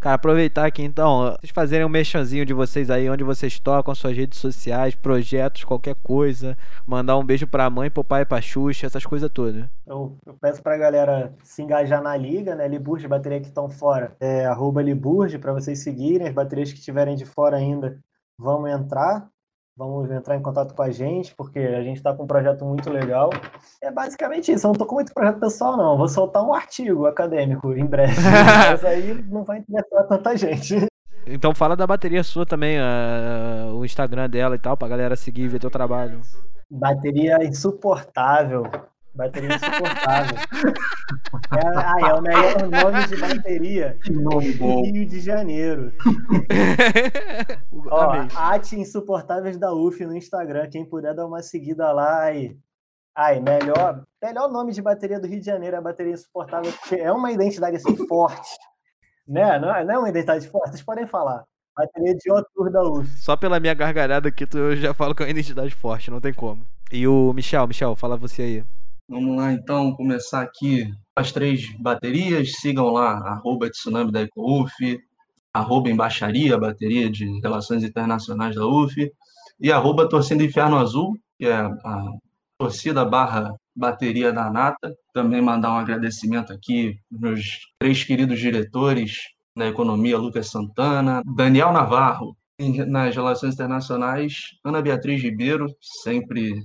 Cara, aproveitar aqui então, vocês fazerem um mexanzinho de vocês aí, onde vocês tocam, suas redes sociais, projetos, qualquer coisa. Mandar um beijo pra mãe, pro pai, pra Xuxa, essas coisas todas. Eu, eu peço pra galera se engajar na liga, né? Liburge, bateria que estão fora, é arroba Liburge, pra vocês seguirem. As baterias que estiverem de fora ainda, vamos entrar. Vamos entrar em contato com a gente, porque a gente está com um projeto muito legal. É basicamente isso. Eu não estou com muito projeto pessoal, não. Vou soltar um artigo acadêmico em breve. mas aí não vai interessar tanta gente. Então fala da bateria sua também, uh, o Instagram dela e tal, pra galera seguir e ver teu trabalho. Bateria insuportável. Bateria insuportável. é, ah, é o melhor nome de bateria do Rio de Janeiro. Ó, Ate Insuportáveis da UF no Instagram. Quem puder dar uma seguida lá aí. Ai, melhor, melhor nome de bateria do Rio de Janeiro é a bateria insuportável, porque é uma identidade assim forte. Né? Não, é, não é uma identidade forte, vocês podem falar. Bateria de outro da UF. Só pela minha gargalhada aqui, tu já falo que é uma identidade forte, não tem como. E o Michel, Michel, fala você aí. Vamos lá, então, começar aqui as três baterias. Sigam lá, arroba Tsunami da EcoUF, arroba Embaixaria, bateria de Relações Internacionais da UF, e arroba Torcida Inferno Azul, que é a torcida barra bateria da Nata. Também mandar um agradecimento aqui meus três queridos diretores da economia, Lucas Santana, Daniel Navarro, nas relações internacionais, Ana Beatriz Ribeiro, sempre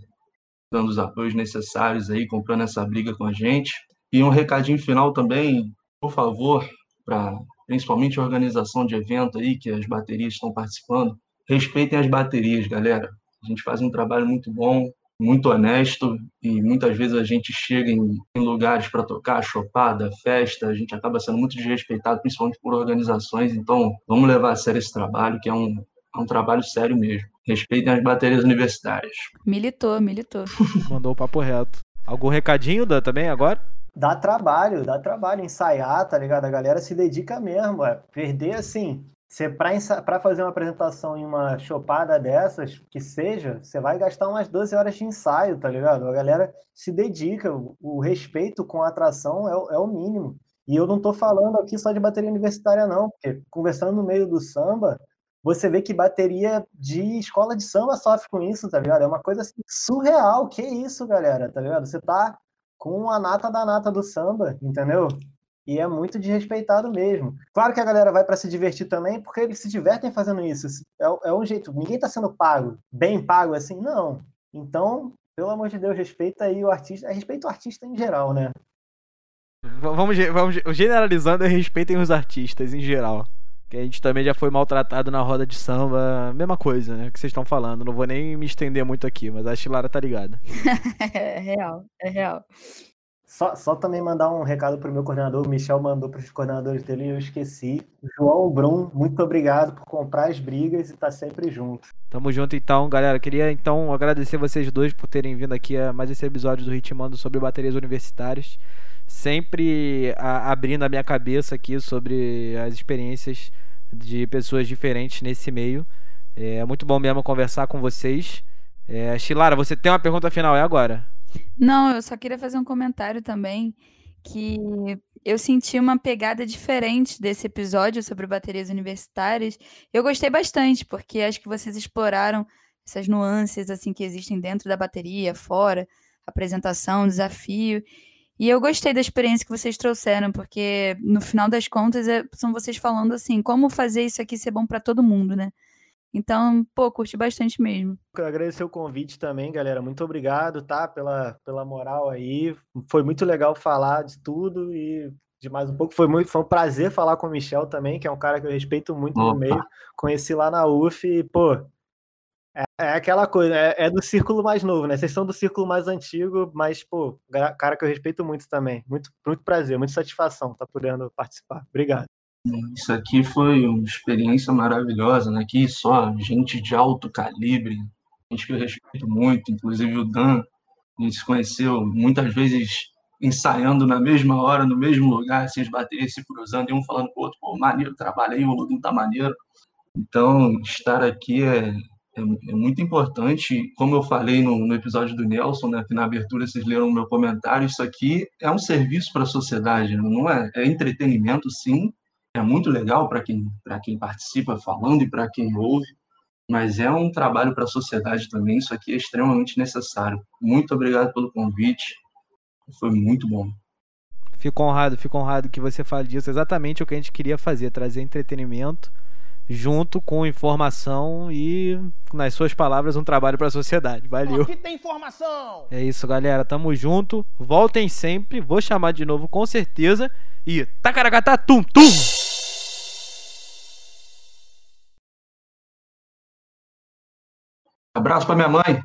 dando os apoios necessários aí, comprando essa briga com a gente. E um recadinho final também, por favor, para principalmente a organização de evento aí, que as baterias estão participando, respeitem as baterias, galera. A gente faz um trabalho muito bom, muito honesto e muitas vezes a gente chega em, em lugares para tocar, chopada, festa, a gente acaba sendo muito desrespeitado, principalmente por organizações. Então, vamos levar a sério esse trabalho, que é um, é um trabalho sério mesmo. Respeitem as baterias universitárias. Militou, militou. Mandou o papo reto. Algum recadinho da, também agora? Dá trabalho, dá trabalho ensaiar, tá ligado? A galera se dedica mesmo. É. Perder assim, você para fazer uma apresentação em uma chopada dessas, que seja, você vai gastar umas 12 horas de ensaio, tá ligado? A galera se dedica, o, o respeito com a atração é, é, o mínimo. E eu não tô falando aqui só de bateria universitária, não, porque conversando no meio do samba, você vê que bateria de escola de samba sofre com isso, tá ligado? É uma coisa assim, surreal. Que isso, galera, tá ligado? Você tá com a nata da nata do samba, entendeu? E é muito desrespeitado mesmo. Claro que a galera vai para se divertir também, porque eles se divertem fazendo isso. É, é um jeito. Ninguém tá sendo pago, bem pago assim, não. Então, pelo amor de Deus, respeita aí o artista. Respeita o artista em geral, né? Vamos, vamos generalizando, respeitem os artistas em geral. Que a gente também já foi maltratado na roda de samba. Mesma coisa, né? Que vocês estão falando. Não vou nem me estender muito aqui, mas a Chilara tá ligada. é real, é real. Só, só também mandar um recado pro meu coordenador. O Michel mandou para os coordenadores dele e eu esqueci. João Brum, muito obrigado por comprar as brigas e estar tá sempre junto. Tamo junto então, galera. Queria então agradecer vocês dois por terem vindo aqui a mais esse episódio do Ritmando sobre baterias universitárias sempre a, abrindo a minha cabeça aqui sobre as experiências de pessoas diferentes nesse meio. É muito bom mesmo conversar com vocês. É, Chilara, você tem uma pergunta final, é agora? Não, eu só queria fazer um comentário também que eu senti uma pegada diferente desse episódio sobre baterias universitárias. Eu gostei bastante, porque acho que vocês exploraram essas nuances assim que existem dentro da bateria, fora, apresentação, desafio. E eu gostei da experiência que vocês trouxeram, porque no final das contas é, são vocês falando assim, como fazer isso aqui ser bom para todo mundo, né? Então, pô, curti bastante mesmo. Quero agradecer o convite também, galera. Muito obrigado, tá? Pela, pela moral aí. Foi muito legal falar de tudo e de mais um pouco. Foi, muito, foi um prazer falar com o Michel também, que é um cara que eu respeito muito Opa. no meio. Conheci lá na UF e, pô, é, é, aquela coisa, é, é, do círculo mais novo, né? Vocês são do círculo mais antigo, mas, pô, cara que eu respeito muito também. Muito, muito prazer, muita satisfação estar tá podendo participar. Obrigado. Isso aqui foi uma experiência maravilhosa, né? Aqui só gente de alto calibre, gente que eu respeito muito, inclusive o Dan, A gente se conheceu muitas vezes ensaiando na mesma hora, no mesmo lugar, se bater, se cruzando, e um falando com o outro, pô, maneiro, trabalha aí, o Lodum tá maneiro. Então, estar aqui é, é, é, muito importante. Como eu falei no, no episódio do Nelson, né, que na abertura vocês leram o meu comentário, isso aqui é um serviço para a sociedade, não é? É entretenimento, sim, é muito legal para quem, quem participa falando e para quem ouve, mas é um trabalho para a sociedade também. Isso aqui é extremamente necessário. Muito obrigado pelo convite, foi muito bom. Fico honrado, fico honrado que você fale disso. Exatamente o que a gente queria fazer, trazer entretenimento junto com informação e, nas suas palavras, um trabalho para a sociedade. Valeu. Aqui tem informação. É isso, galera. Tamo junto. Voltem sempre. Vou chamar de novo com certeza. E tacaracatá tum tum. Abraço para minha mãe.